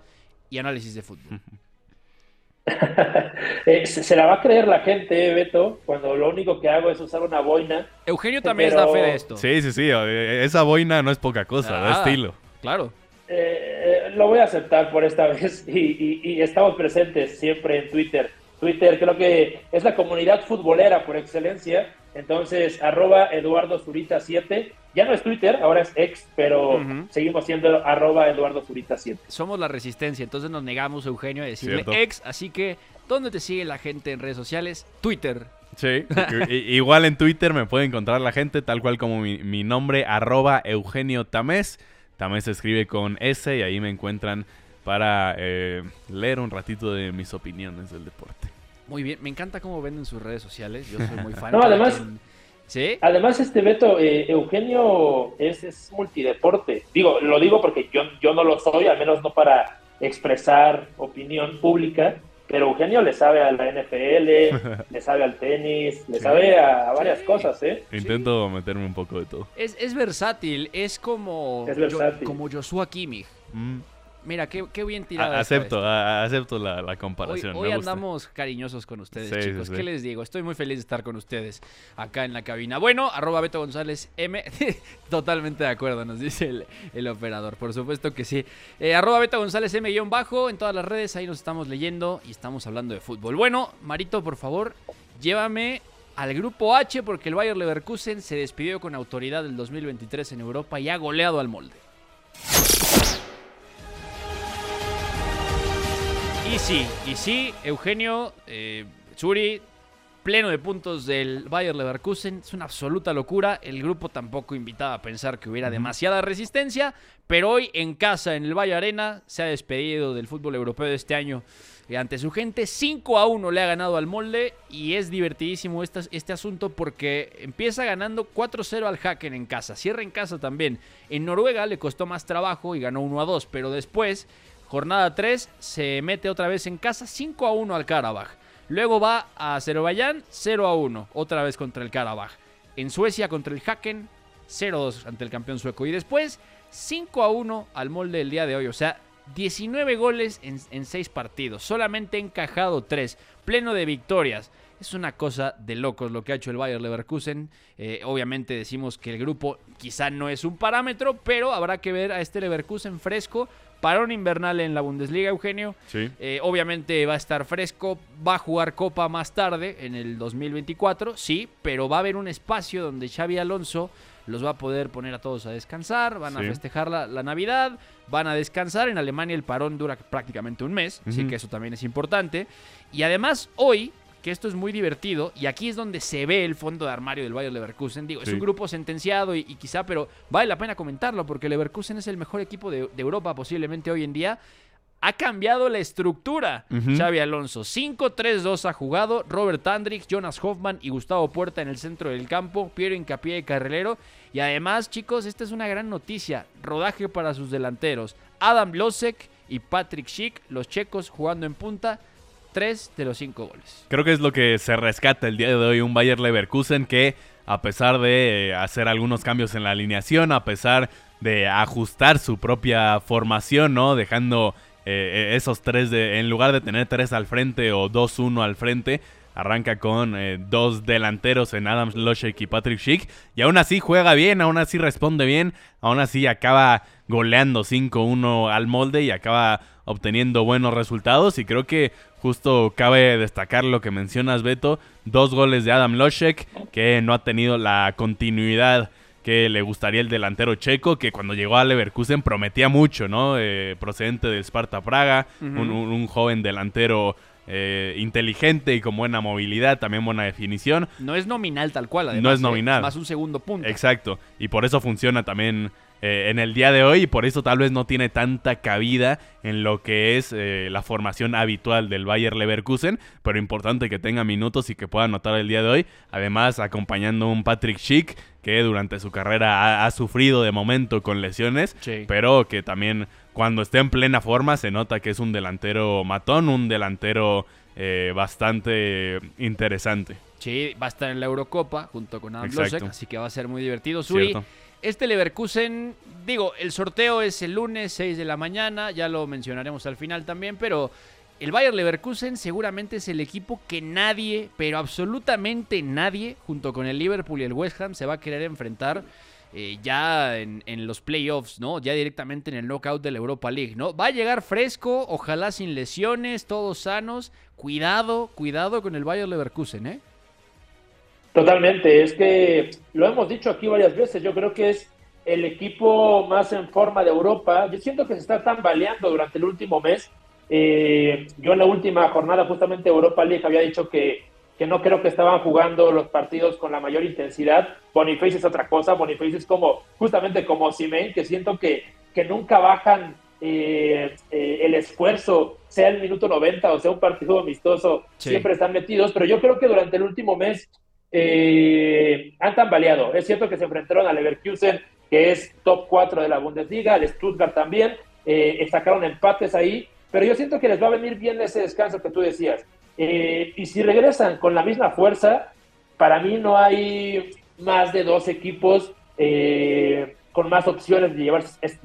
y análisis de fútbol. Eh, se, la va a creer la gente, Beto, cuando lo único que hago es usar una boina. Eugenio también está fe de esto. Sí, sí, sí. Eh, esa boina no es poca cosa, da ah, estilo. Claro. Eh, lo voy a aceptar por esta vez y, estamos presentes siempre en Twitter. Twitter creo que es la comunidad futbolera por excelencia. Entonces, arroba Eduardo Zurita 7 ya no es Twitter, ahora es ex, pero seguimos siendo arroba Eduardo Zurita 7. Somos la resistencia, entonces nos negamos, Eugenio, a decirle ex, así que ¿dónde te sigue la gente en redes sociales? Twitter. Sí, igual en Twitter me puede encontrar la gente tal cual como mi, nombre, arroba Eugenio Tamés. Tamés se escribe con S y ahí me encuentran para eh, leer un ratito de mis opiniones del deporte. Muy bien, me encanta cómo venden sus redes sociales, yo soy muy fan. no, además... Además, este Beto, eh, Eugenio es, multideporte. Digo, lo digo porque yo, yo no lo soy, al menos no para expresar opinión pública, pero Eugenio le sabe a la NFL, le sabe al tenis, le sabe a, varias cosas, ¿eh? Intento meterme un poco de todo. Es, es versátil, es como, como Joshua Kimmich. Mm. Mira, qué, bien tirado. acepto, acepto la, comparación. Hoy, andamos cariñosos con ustedes, chicos. ¿Qué les digo? Estoy muy feliz de estar con ustedes acá en la cabina. Bueno, arroba Beto González M. Totalmente de acuerdo, nos dice el, operador. Por supuesto que sí. Eh, arroba Beto González M guion bajo en todas las redes. Ahí nos estamos leyendo y estamos hablando de fútbol. Bueno, Marito, por favor, llévame al grupo H porque el Bayer Leverkusen se despidió con autoridad del 2023 en Europa y ha goleado al molde. Y sí, y sí, Eugenio, eh, Zuri, pleno de puntos del Bayer Leverkusen. Es una absoluta locura. El grupo tampoco invitaba a pensar que hubiera demasiada resistencia. Pero hoy en casa, en el Valle Arena, se ha despedido del fútbol europeo de este año. Eh, ante su gente, 5 a 1 le ha ganado al molde. Y es divertidísimo este, este asunto porque empieza ganando 4-0 al Haken en casa. Cierra en casa también. En Noruega le costó más trabajo y ganó 1 a 2. Pero después Jornada 3 se mete otra vez en casa 5 a 1 al Karabaj. Luego va a Azerbaiyán 0 a 1, otra vez contra el Karabaj. En Suecia contra el Haken, 0-2 ante el campeón sueco. Y después 5-1 al molde del día de hoy. O sea, 19 goles en, en 6 partidos. Solamente encajado 3. Pleno de victorias. Es una cosa de locos lo que ha hecho el Bayer Leverkusen. Eh, obviamente decimos que el grupo quizá no es un parámetro, pero habrá que ver a este Leverkusen fresco. Parón invernal en la Bundesliga, Eugenio. Sí. Eh, obviamente va a estar fresco, va a jugar Copa más tarde, en el 2024, sí, pero va a haber un espacio donde Xavi Alonso los va a poder poner a todos a descansar, van a festejar la, la Navidad, van a descansar. En Alemania el parón dura prácticamente un mes, así que eso también es importante. Y además hoy, que esto es muy divertido, y aquí es donde se ve el fondo de armario del Bayer Leverkusen, digo, es un grupo sentenciado y, y quizá, pero vale la pena comentarlo porque Leverkusen es el mejor equipo de, de Europa posiblemente hoy en día. Ha cambiado la estructura. Ujú. Xavi Alonso. 5-3-2 ha jugado. Robert Andrich, Jonas Hoffman y Gustavo Puerta en el centro del campo. Piero Incapié y Carrilero. Y además, chicos, esta es una gran noticia. Rodaje para sus delanteros. Adam Losek y Patrick Schick, los checos jugando en punta. Tres de los cinco goles. Creo que es lo que se rescata el día de hoy un Bayer Leverkusen que a pesar de eh, hacer algunos cambios en la alineación, a pesar de ajustar su propia formación, ¿no? Dejando eh, eh, esos tres de en lugar de tener tres al frente o dos uno al frente, arranca con eh, dos delanteros en Adam Loshek y Patrick Schick y aún así juega bien, aún así responde bien, aún así acaba goleando 5-1 al molde y acaba obteniendo buenos resultados. Y creo que justo cabe destacar lo que mencionas Beto, dos goles de Adam Loshek que no ha tenido la continuidad que le gustaría el delantero checo, que cuando llegó a Leverkusen prometía mucho, ¿no? Eh, procedente del Sparta Praga, un, un- un joven delantero eh, inteligente y con buena movilidad, también buena definición. No es nominal tal cual, además. No es ¿eh? nominal. Más un segundo punto. Exacto, y por eso funciona también eh, en el día de hoy y por eso tal vez no tiene tanta cabida en lo que es eh, la formación habitual del Bayer Leverkusen, pero importante que tenga minutos y que pueda anotar el día de hoy, además acompañando un Patrick Schick que durante su carrera ha, ha sufrido de momento con lesiones, Sí. pero que también cuando esté en plena forma se nota que es un delantero matón, un delantero eh, bastante interesante. Sí, va a estar en la Eurocopa junto con Adam. Losek, así que va a ser muy divertido. Suri, Cierto. este Leverkusen, digo, el sorteo es el lunes 6 de la mañana, ya lo mencionaremos al final también, pero el Bayer Leverkusen seguramente es el equipo que nadie, pero absolutamente nadie, junto con el Liverpool y el West Ham, se va a querer enfrentar. Eh, ya en, los playoffs, ¿no? Ya directamente en el knockout de la Europa League, ¿no? Va a llegar fresco, ojalá sin lesiones, todos sanos. Cuidado, cuidado con el Bayer Leverkusen, ¿eh? Totalmente, es que lo hemos dicho aquí varias veces, yo creo que es el equipo más en forma de Europa. Yo siento que se está tambaleando durante el último mes. Eh, yo en la última jornada justamente Europa League había dicho que, que no creo que estaban jugando los partidos con la mayor intensidad. Boniface es otra cosa, Boniface es como justamente como Simen, que siento que, que nunca bajan eh, eh, el esfuerzo, sea el minuto 90 o sea un partido amistoso, Sí. siempre están metidos, pero yo creo que durante el último mes eh, han tambaleado. Es cierto que se enfrentaron al Leverkusen, que es top 4 de la Bundesliga, al Stuttgart también, eh, sacaron empates ahí, pero yo siento que les va a venir bien ese descanso que tú decías. Eh, y si regresan con la misma fuerza, para mí no hay más de dos equipos eh, con más opciones de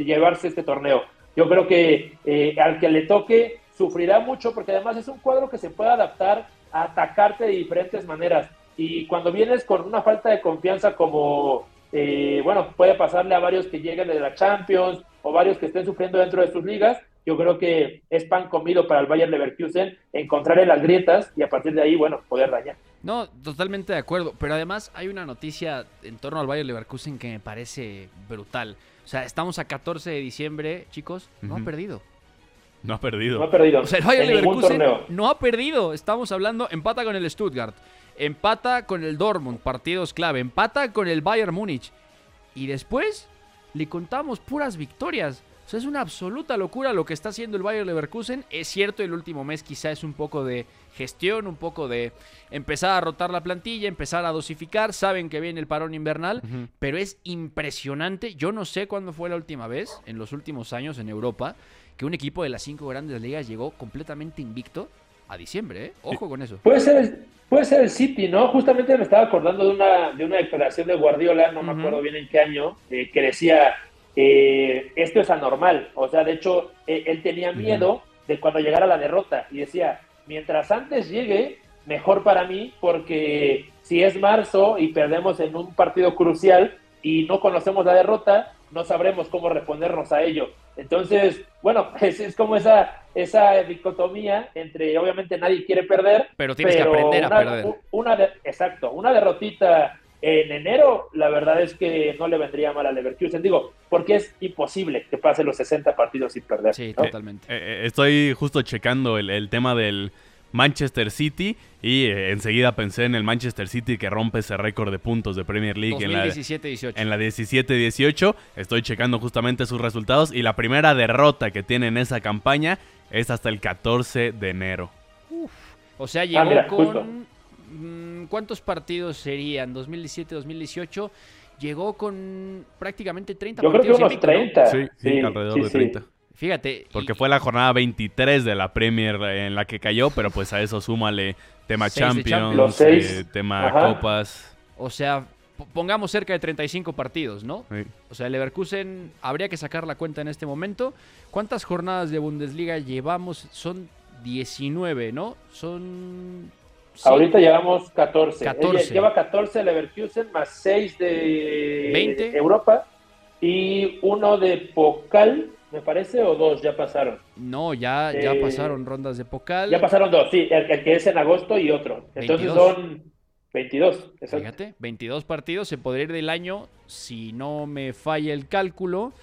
llevarse, este torneo. Yo creo que eh, al que le toque sufrirá mucho porque además es un cuadro que se puede adaptar a atacarte de diferentes maneras. Y cuando vienes con una falta de confianza como, eh, bueno, puede pasarle a varios que lleguen de la Champions o varios que estén sufriendo dentro de sus ligas, yo creo que es pan comido para el Bayern Leverkusen encontrarle las grietas y a partir de ahí, bueno, poder dañar. No, totalmente de acuerdo. Pero además hay una noticia en torno al Bayer Leverkusen que me parece brutal. O sea, estamos a 14 de diciembre, chicos. No ha Ujú. perdido. No ha perdido. No ha perdido O sea, el Bayer en ningún Leverkusen no ha perdido. Estamos hablando, empata con el Stuttgart, empata con el Dortmund, partidos clave, empata con el Bayern Múnich. Y después le contamos puras victorias. O sea, es una absoluta locura lo que está haciendo el Bayer Leverkusen. Es cierto, el último mes quizá es un poco de gestión, un poco de empezar a rotar la plantilla, empezar a dosificar. Saben que viene el parón invernal, pero es impresionante. Yo no sé cuándo fue la última vez, en los últimos años en Europa, que un equipo de las cinco grandes ligas llegó completamente invicto a diciembre, ¿eh? Ojo con eso. Puede ser, el, puede ser el City, ¿no? Justamente me estaba acordando de una, de una declaración de Guardiola, no me acuerdo bien en qué año, eh, que decía, eh, esto es anormal. O sea, de hecho, eh, él tenía miedo de cuando llegara la derrota y decía, mientras antes llegue, mejor para mí, porque si es marzo y perdemos en un partido crucial y no conocemos la derrota, no sabremos cómo respondernos a ello. Entonces, bueno, es, es como esa, esa dicotomía entre, obviamente nadie quiere perder, Pero tienes que aprender a una, perder. Una exacto, una derrotita en enero, la verdad es que no le vendría mal a Leverkusen, digo, porque es imposible que pase los 60 partidos sin perder. Sí, ¿no? totalmente. Eh, eh, estoy justo checando el, el tema del Manchester City y eh, enseguida pensé en el Manchester City que rompe ese récord de puntos de Premier League en la, 2017-18. en la 17-18. Estoy checando justamente sus resultados y la primera derrota que tiene en esa campaña es hasta el 14 de enero. O sea, llegó Ah, mira, con... justo. Mm, ¿Cuántos partidos serían? 2017-2018. Llegó con prácticamente 30 Yo creo que partidos unos invicto, ¿no? 30. Sí, sí, alrededor sí, de sí. 30. Fíjate. Porque y- fue la jornada 23 de la Premier en la que cayó, pero pues a eso súmale tema Champions, seis. eh, tema Ajá. Copas. O sea, pongamos cerca de 35 partidos, ¿no? Sí. O sea, el Leverkusen habría que sacar la cuenta en este momento. ¿Cuántas jornadas de Bundesliga llevamos? Son 19, ¿no? Son... sí, Ahorita llevamos 14. 14. Ella lleva 14 Leverkusen más 6 de 20. Europa y uno de Pocal, me parece, o dos ya pasaron. No, ya, ya Eh, pasaron rondas de Pokal. Ya pasaron dos, sí, el, el que es en agosto y otro. Entonces 22. son 22. exacto. Fíjate, 22 partidos, se podría ir del año, si no me falla el cálculo,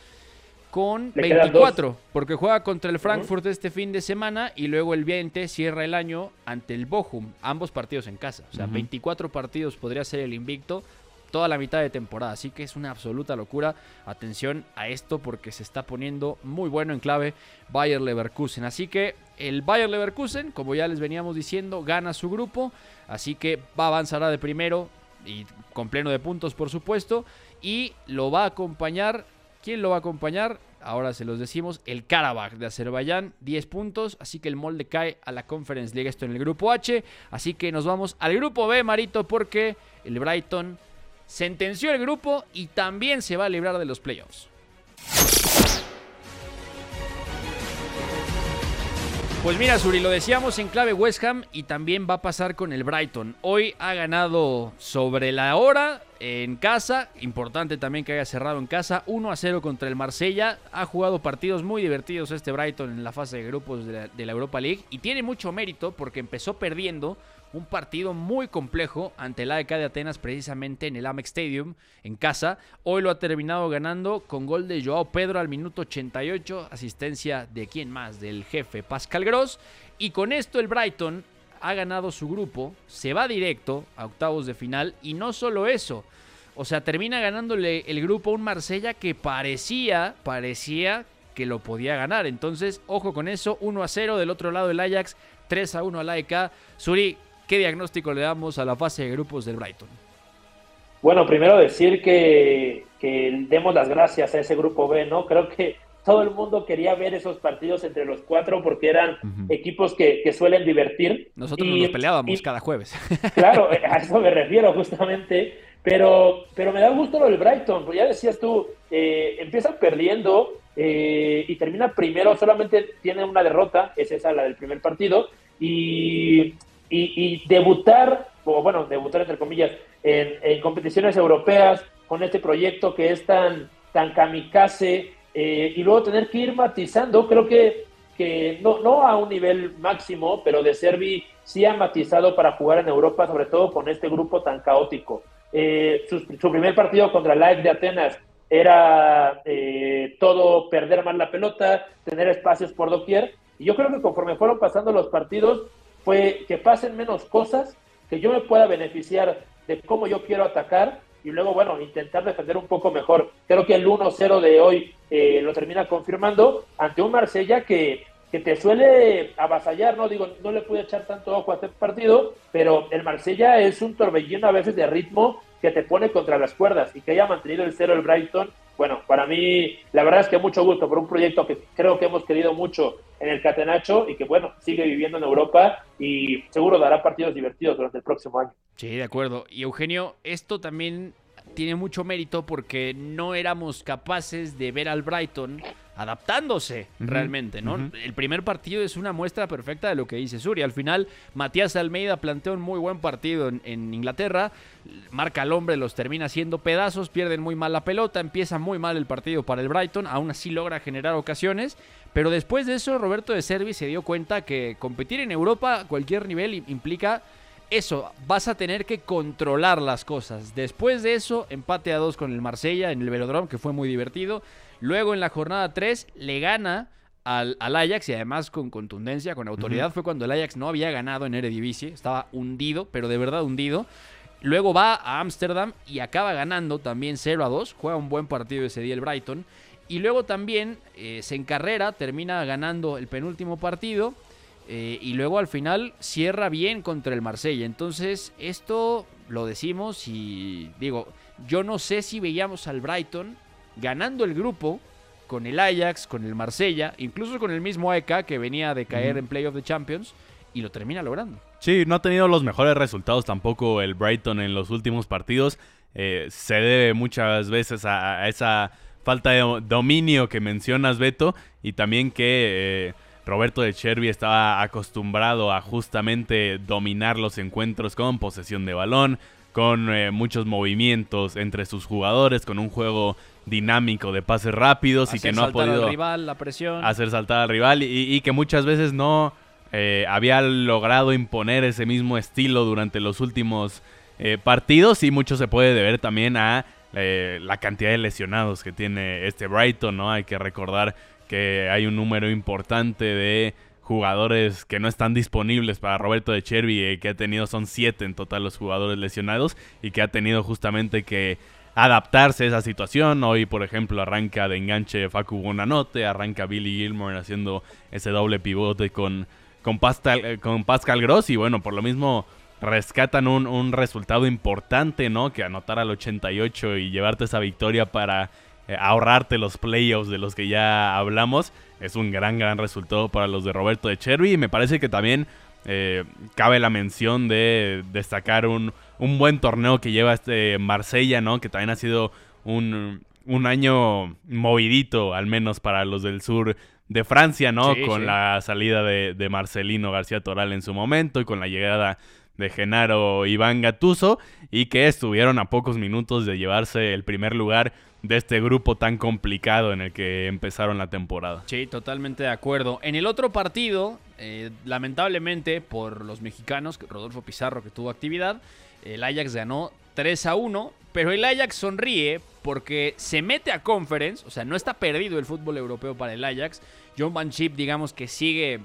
con Le quedan 24, porque juega contra el Frankfurt este fin de semana y luego el 20 cierra el año ante el Bochum, ambos partidos en casa. O sea, 24 partidos podría ser el invicto toda la mitad de temporada, así que es una absoluta locura. Atención a esto porque se está poniendo muy bueno en clave Bayer Leverkusen. Así que el Bayer Leverkusen, como ya les veníamos diciendo, gana su grupo, así que va a avanzar de primero y con pleno de puntos, por supuesto, y lo va a acompañar. ¿Quién lo va a acompañar? Ahora se los decimos, el Karabakh de Azerbaiyán, 10 puntos, así que el molde cae a la Conference League, esto en el grupo H, así que nos vamos al grupo B, Marito, porque el Brighton sentenció el grupo y también se va a librar de los playoffs. Pues mira, Suri, lo decíamos en clave West Ham y también va a pasar con el Brighton. Hoy ha ganado sobre la hora en casa, importante también que haya cerrado en casa, 1 a 0 contra el Marsella. Ha jugado partidos muy divertidos este Brighton en la fase de grupos de la, de la Europa League y tiene mucho mérito porque empezó perdiendo un partido muy complejo ante el AEK de Atenas precisamente en el Amex Stadium en casa. Hoy lo ha terminado ganando con gol de Joao Pedro al minuto 88, asistencia de quién más, del jefe Pascal Gross. Y con esto el Brighton ha ganado su grupo, se va directo a octavos de final y no solo eso. O sea, termina ganándole el grupo a un Marsella que parecía, parecía que lo podía ganar. Entonces, ojo con eso, 1 a 0 del otro lado el Ajax, 3 a 1 al AEK. Suri, ¿qué diagnóstico le damos a la fase de grupos del Brighton? Bueno, primero decir que, que demos las gracias a ese grupo B, ¿no? Creo que todo el mundo quería ver esos partidos entre los cuatro porque eran equipos que, que suelen divertir. Nosotros Y- nos peleábamos y- cada jueves. Claro, a eso me refiero justamente. Pero, pero me da gusto lo del Brighton, porque ya decías tú, eh, empiezan perdiendo eh, y termina primero, solamente tiene una derrota, es esa la del primer partido, y, y- y debutar, o bueno, debutar entre comillas, en, en competiciones europeas con este proyecto que es tan, tan kamikaze, eh, y luego tener que ir matizando, creo que que no, no a un nivel máximo, pero de Servi sí ha matizado para jugar en Europa, sobre todo con este grupo tan caótico. Eh, su, su primer partido contra AEK de Atenas era eh, todo perder más la pelota, tener espacios por doquier, y yo creo que conforme fueron pasando los partidos, fue que pasen menos cosas, que yo me pueda beneficiar de cómo yo quiero atacar, y luego, bueno, intentar defender un poco mejor. Creo que el 1-0 de hoy eh, lo termina confirmando ante un Marsella que, que te suele avasallar, ¿no? Digo, no le pude echar tanto ojo a este partido, pero el Marsella es un torbellino a veces de ritmo que te pone contra las cuerdas y que haya mantenido el cero el Brighton bueno, para mí la verdad es que mucho gusto por un proyecto que creo que hemos querido mucho en el Catenacho y que bueno, sigue viviendo en Europa y seguro dará partidos divertidos durante el próximo año. Sí, de acuerdo. Y Eugenio, esto también tiene mucho mérito porque no éramos capaces de ver al Brighton adaptándose realmente, ¿no? El primer partido es una muestra perfecta de lo que dice Suri. Al final, Matías Almeida planteó un muy buen partido en, Inglaterra, marca al hombre, los termina haciendo pedazos, pierden muy mal la pelota, empieza muy mal el partido para el Brighton, aún así logra generar ocasiones, pero después de eso Roberto de Servi se dio cuenta que competir en Europa a cualquier nivel implica eso, vas a tener que controlar las cosas. Después de eso, empate a dos con el Marsella en el Velodrome, que fue muy divertido. Luego en la jornada 3 le gana al, Ajax y además con contundencia, con autoridad. Fue cuando el Ajax no había ganado en Eredivisie, estaba hundido, pero de verdad hundido. Luego va a Ámsterdam y acaba ganando también 0 a 2. Juega un buen partido ese día el Brighton. Y luego también eh, se encarrera, termina ganando el penúltimo partido. Eh, y luego al final cierra bien contra el Marsella. Entonces, esto lo decimos y digo, yo no sé si veíamos al Brighton ganando el grupo con el Ajax, con el Marsella, incluso con el mismo AEK que venía de caer en Play of the Champions y lo termina logrando. Sí, no ha tenido los mejores resultados tampoco el Brighton en los últimos partidos. Eh, se debe muchas veces a, esa falta de dominio que mencionas, Beto, y también que eh, Roberto de Chervi estaba acostumbrado a justamente dominar los encuentros con posesión de balón, con eh, muchos movimientos entre sus jugadores, con un juego dinámico de pases rápidos y que no ha podido al rival, la presión. hacer saltar al rival y, que muchas veces no eh, había logrado imponer ese mismo estilo durante los últimos eh, partidos y mucho se puede deber también a la cantidad de lesionados que tiene este Brighton, ¿no? Hay que recordar que hay un número importante de jugadores que no están disponibles para Roberto de Chervi, eh, que ha tenido, son siete en total los jugadores lesionados y que ha tenido justamente que adaptarse a esa situación. Hoy, por ejemplo, arranca de enganche Facu Bonanote, arranca Billy Gilmore haciendo ese doble pivote con, con, Pascal, eh, con Pascal Gross y bueno, por lo mismo rescatan un, un resultado importante, ¿no? Que anotar al 88 y llevarte esa victoria para eh, ahorrarte los playoffs de los que ya hablamos. Es un gran, gran resultado para los de Roberto de Chervi. Y me parece que también eh, cabe la mención de destacar un, un, buen torneo que lleva este Marsella, ¿no? Que también ha sido un, un año movidito, al menos para los del sur de Francia, ¿no? con la salida de, de, Marcelino García Toral en su momento y con la llegada de Genaro Iván Gatuso y que estuvieron a pocos minutos de llevarse el primer lugar de este grupo tan complicado en el que empezaron la temporada. Sí, totalmente de acuerdo. En el otro partido, eh, lamentablemente por los mexicanos, Rodolfo Pizarro que tuvo actividad, el Ajax ganó 3 a 1, pero el Ajax sonríe porque se mete a conference, o sea, no está perdido el fútbol europeo para el Ajax. John Van Chip, digamos que sigue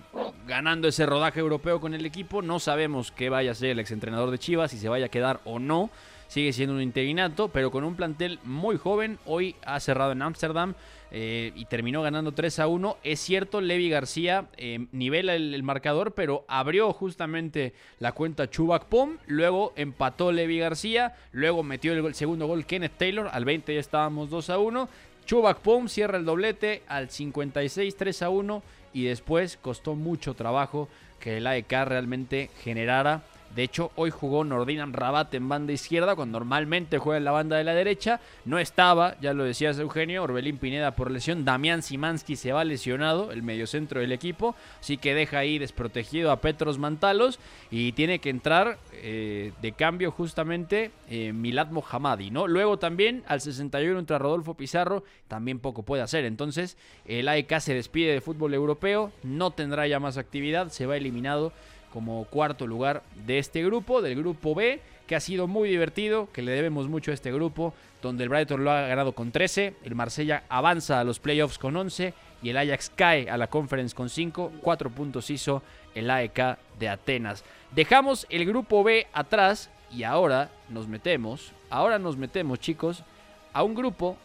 ganando ese rodaje europeo con el equipo. No sabemos qué vaya a ser el exentrenador de Chivas, si se vaya a quedar o no sigue siendo un interinato, pero con un plantel muy joven. Hoy ha cerrado en Ámsterdam eh, y terminó ganando 3 a 1. Es cierto, Levi García eh, nivela el, marcador, pero abrió justamente la cuenta Chubac Pom. Luego empató Levi García. Luego metió el, segundo gol Kenneth Taylor. Al 20 ya estábamos 2 a 1. Chubac Pom cierra el doblete al 56 3 a 1. Y después costó mucho trabajo que el AEK realmente generara de hecho, hoy jugó Nordinan Rabat en banda izquierda, cuando normalmente juega en la banda de la derecha. No estaba, ya lo decías Eugenio, Orbelín Pineda por lesión. Damián Simansky se va lesionado, el mediocentro del equipo. Así que deja ahí desprotegido a Petros Mantalos. Y tiene que entrar eh, de cambio justamente eh, Milad Mohammadi, ¿no? Luego también al 61 entra Rodolfo Pizarro, también poco puede hacer. Entonces, el AEK se despide de fútbol europeo, no tendrá ya más actividad, se va eliminado como cuarto lugar de este grupo, del grupo B, que ha sido muy divertido, que le debemos mucho a este grupo, donde el Brighton lo ha ganado con 13, el Marsella avanza a los playoffs con 11 y el Ajax cae a la conference con 5, 4 puntos hizo el AEK de Atenas. Dejamos el grupo B atrás y ahora nos metemos, ahora nos metemos chicos, a un grupo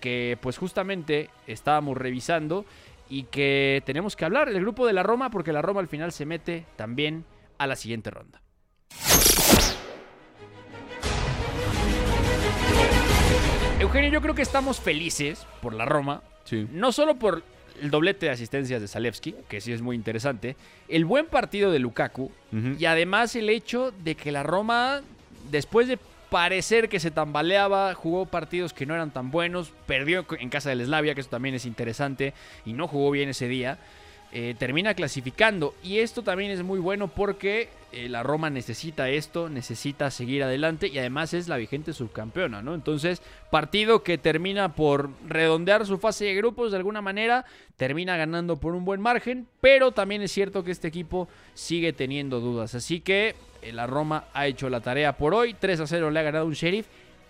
que pues justamente estábamos revisando y que tenemos que hablar del grupo de la Roma porque la Roma al final se mete también a la siguiente ronda. Eugenio, yo creo que estamos felices por la Roma. Sí. No solo por el doblete de asistencias de Zalewski, que sí es muy interesante, el buen partido de Lukaku y además el hecho de que la Roma, después de parecer que se tambaleaba, jugó partidos que no eran tan buenos, perdió en casa del Slavia, que eso también es interesante, y no jugó bien ese día. eh, termina clasificando y esto también es muy bueno porque eh, la Roma necesita esto, necesita seguir adelante y además es la vigente subcampeona, ¿no? Entonces, partido que termina por redondear su fase de grupos de alguna manera, termina ganando por un buen margen, pero también es cierto que este equipo sigue teniendo dudas, así que la Roma ha hecho la tarea por hoy, 3 a 0 le ha ganado un Sheriff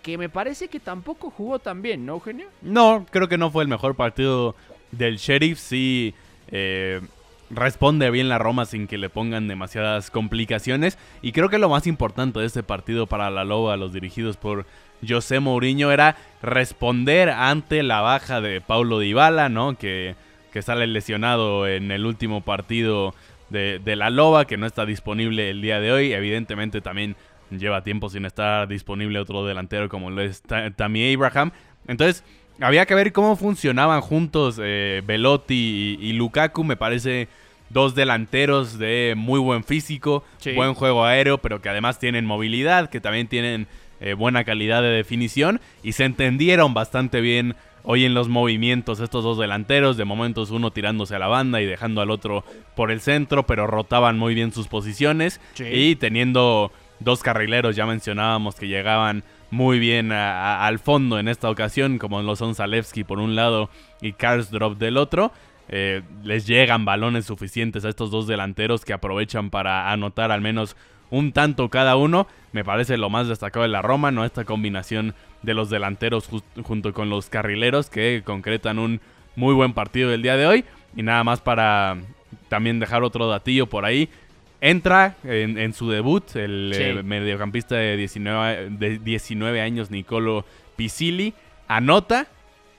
que me parece que tampoco jugó tan bien, ¿no, Eugenio? No, creo que no fue el mejor partido del Sheriff. Sí, eh, responde bien la Roma sin que le pongan demasiadas complicaciones. Y creo que lo más importante de este partido para la Loba, los dirigidos por José Mourinho, era responder ante la baja de Paulo Dybala, ¿no? Que, que sale lesionado en el último partido de, de la Loba, que no está disponible el día de hoy. Evidentemente también lleva tiempo sin estar disponible otro delantero como lo es Ta- Tammy Abraham. Entonces, había que ver cómo funcionaban juntos eh, Velotti y, y Lukaku. Me parece dos delanteros de muy buen físico, Sí. buen juego aéreo, pero que además tienen movilidad, que también tienen eh, buena calidad de definición y se entendieron bastante bien hoy en los movimientos estos dos delanteros, de momentos uno tirándose a la banda y dejando al otro por el centro, pero rotaban muy bien sus posiciones Sí. y teniendo dos carrileros, ya mencionábamos que llegaban muy bien a- a- al fondo en esta ocasión, como lo son Zalewski por un lado y Karsdorp del otro. Eh, les llegan balones suficientes a estos dos delanteros que aprovechan para anotar al menos un tanto cada uno. Me parece lo más destacado de la Roma, ¿no? Esta combinación de los delanteros junto con los carrileros que concretan un muy buen partido del día de hoy. Y nada más para también dejar otro datillo por ahí. Entra en, en su debut el Sí. eh, mediocampista de 19, de 19 años, Nicolo Pisili. Anota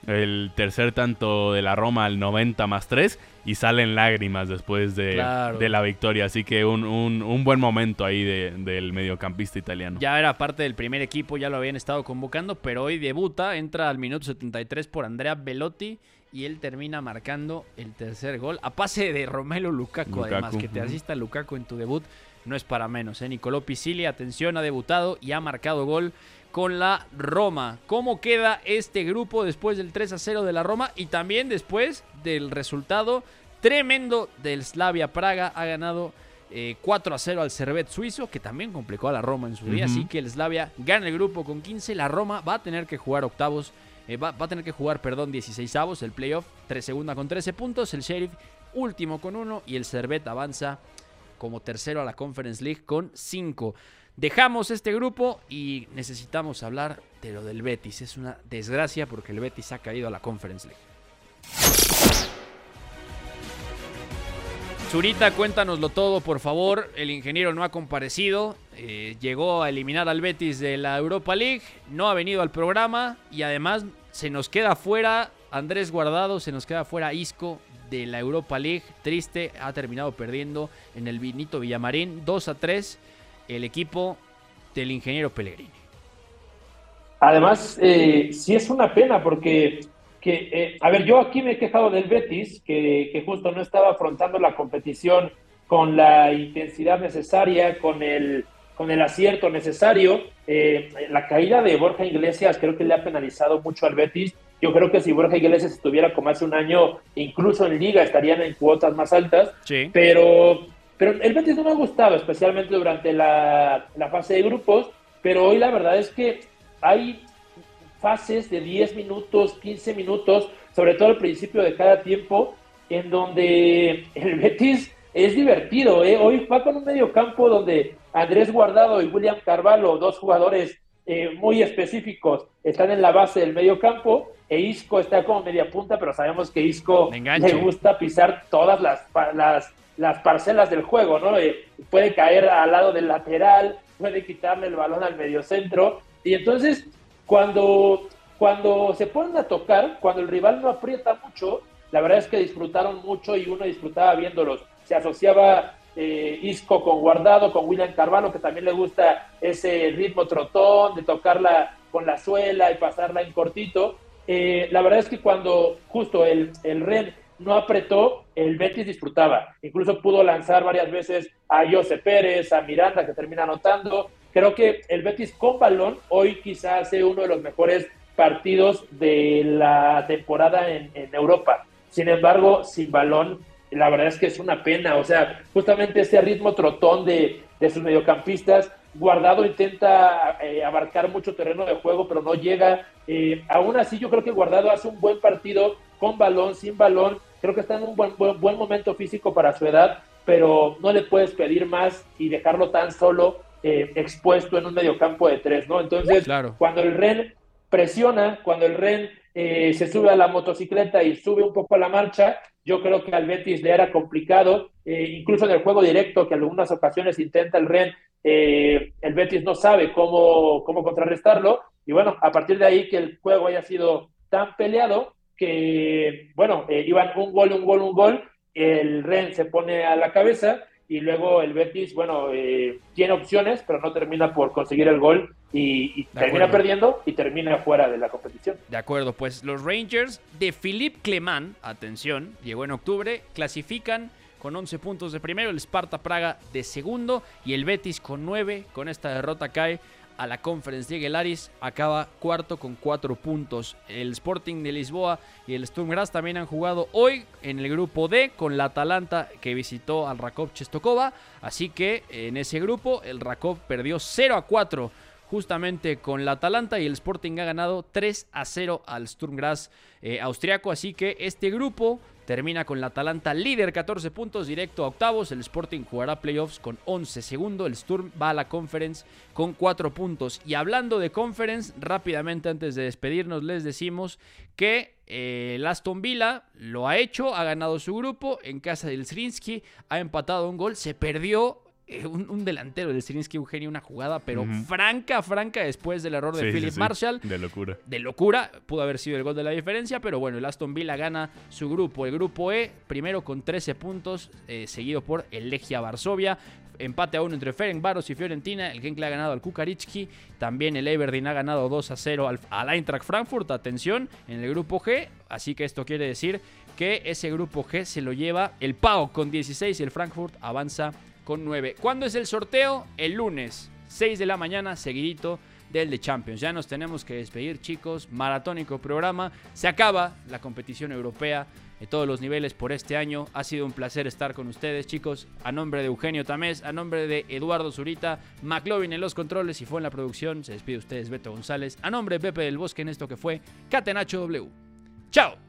el tercer tanto de la Roma al 90 más 3 y salen lágrimas después de, Claro. de la victoria. Así que un, un- un buen momento ahí de- del mediocampista italiano. Ya era parte del primer equipo, ya lo habían estado convocando, pero hoy debuta, entra al minuto 73 por Andrea Belotti y él termina marcando el tercer gol a pase de Romelu Lukaku, Lukaku, además que te asista Lukaku en tu debut no es para menos, ¿eh? Nicolò Pisili, atención, ha debutado y ha marcado gol con la Roma. ¿Cómo queda este grupo después del 3 a 0 de la Roma y también después del resultado tremendo del Slavia Praga? Ha ganado eh, 4 a 0 al Servet suizo, que también complicó a la Roma en su día. Así que el Slavia gana el grupo con 15. La Roma va a tener que jugar octavos, eh, va, va a tener que jugar, perdón, 16 avos, el playoff, tres segunda con 13 puntos. El Sheriff último con 1 y el Servet avanza como tercero a la Conference League con 5. Dejamos este grupo y necesitamos hablar de lo del Betis. Es una desgracia porque el Betis ha caído a la Conference League. Zurita, cuéntanoslo todo, por favor. El ingeniero no ha comparecido. eh, llegó a eliminar al Betis de la Europa League. No ha venido al programa. Y además se nos queda fuera Andrés Guardado. Se nos queda fuera Isco de la Europa League. Triste, ha terminado perdiendo en el Vinito Villamarín 2 a 3. El equipo del ingeniero Pellegrini. Además, eh, sí es una pena porque, que, eh, a ver, yo aquí me he quejado del Betis, que, que justo no estaba afrontando la competición con la intensidad necesaria, con el, con el acierto necesario. Eh, la caída de Borja Iglesias creo que le ha penalizado mucho al Betis. Yo creo que si Borja Iglesias estuviera como hace un año, incluso en liga, estarían en cuotas más altas. Sí. Pero, pero el Betis no me ha gustado, especialmente durante la, la fase de grupos. Pero hoy la verdad es que hay fases de 10 minutos, 15 minutos, sobre todo al principio de cada tiempo, en donde el Betis es divertido. ¿eh? Hoy va con un medio campo donde Andrés Guardado y William Carvalho, dos jugadores eh, muy específicos, están en la base del medio campo. E Isco está como media punta, pero sabemos que Isco le gusta pisar todas las, las, las parcelas del juego, ¿no? Eh, puede caer al lado del lateral, puede quitarle el balón al mediocentro. Y entonces, cuando, cuando se ponen a tocar, cuando el rival no aprieta mucho, la verdad es que disfrutaron mucho y uno disfrutaba viéndolos. Se asociaba eh, Isco con Guardado, con William Carvalho, que también le gusta ese ritmo trotón, de tocarla con la suela y pasarla en cortito. Eh, la verdad es que cuando justo el, el Ren no apretó, el Betis disfrutaba. Incluso pudo lanzar varias veces a Jose Pérez, a Miranda, que termina anotando. Creo que el Betis con balón hoy quizás hace uno de los mejores partidos de la temporada en, Europa. Sin embargo, sin balón, la verdad es que es una pena. O sea, justamente ese ritmo trotón de, de sus mediocampistas, Guardado intenta eh, abarcar mucho terreno de juego, pero no llega. Eh, aún así, yo creo que Guardado hace un buen partido con balón, sin balón. Creo que está en un buen, buen, buen momento físico para su edad, pero no le puedes pedir más y dejarlo tan solo eh, expuesto en un mediocampo de tres, ¿no? Entonces, Claro. cuando el Ren presiona, cuando el Ren eh, se sube a la motocicleta y sube un poco a la marcha, yo creo que al Betis le era complicado, eh, incluso en el juego directo, que en algunas ocasiones intenta el Ren, eh, el Betis no sabe cómo, cómo contrarrestarlo, y bueno, a partir de ahí que el juego haya sido tan peleado que, bueno, eh, iban un gol, un gol, un gol, el Ren se pone a la cabeza y luego el Betis, bueno, eh, tiene opciones, pero no termina por conseguir el gol y, y termina acuerdo. perdiendo y termina fuera de la competición. De acuerdo, pues los Rangers de Philippe Clement, atención, llegó en octubre, clasifican con 11 puntos de primero, el Sparta Praga de segundo y el Betis con 9, con esta derrota cae a la Conference League. El Aris acaba cuarto con 4 puntos. El Sporting de Lisboa y el Sturm Graz también han jugado hoy en el grupo D con la Atalanta que visitó al Rakov Chestokova. Así que en ese grupo el Rakov perdió 0 a 4 justamente con la Atalanta y el Sporting ha ganado 3 a 0 al Sturm Graz eh, austriaco. Así que este grupo termina con la Atalanta líder 14 puntos directo a octavos. El Sporting jugará playoffs con 11 segundo. El Sturm va a la conference con 4 puntos. Y hablando de conference, rápidamente antes de despedirnos les decimos que eh, el Aston Villa lo ha hecho, ha ganado su grupo en casa del Srinsky, ha empatado un gol, se perdió un, un delantero del Srinsky, Eugenio, una jugada, pero franca, franca después del error de Sí, Philip sí, Marshall De locura. de locura. Pudo haber sido el gol de la diferencia, pero bueno, el Aston Villa gana su grupo. El grupo E, primero con 13 puntos, eh, seguido por el Legia Varsovia. Empate a uno entre Ferencváros y Fiorentina. El Genk le ha ganado al Kukaricki. También el Aberdeen ha ganado 2 a 0 al, al Eintracht Frankfurt. Atención, en el grupo G. Así que esto quiere decir que ese grupo G se lo lleva el PAO con 16 y el Frankfurt avanza con 9. ¿Cuándo es el sorteo? El lunes, 6 de la mañana, seguidito del de Champions. Ya nos tenemos que despedir, chicos. Maratónico programa. Se acaba la competición europea de todos los niveles por este año. Ha sido un placer estar con ustedes, chicos. A nombre de Eugenio Tamés, a nombre de Eduardo Zurita, McLovin en los controles y fue en la producción. Se despide ustedes, Beto González. A nombre de Pepe del Bosque en esto que fue Catenacho W. ¡Chao!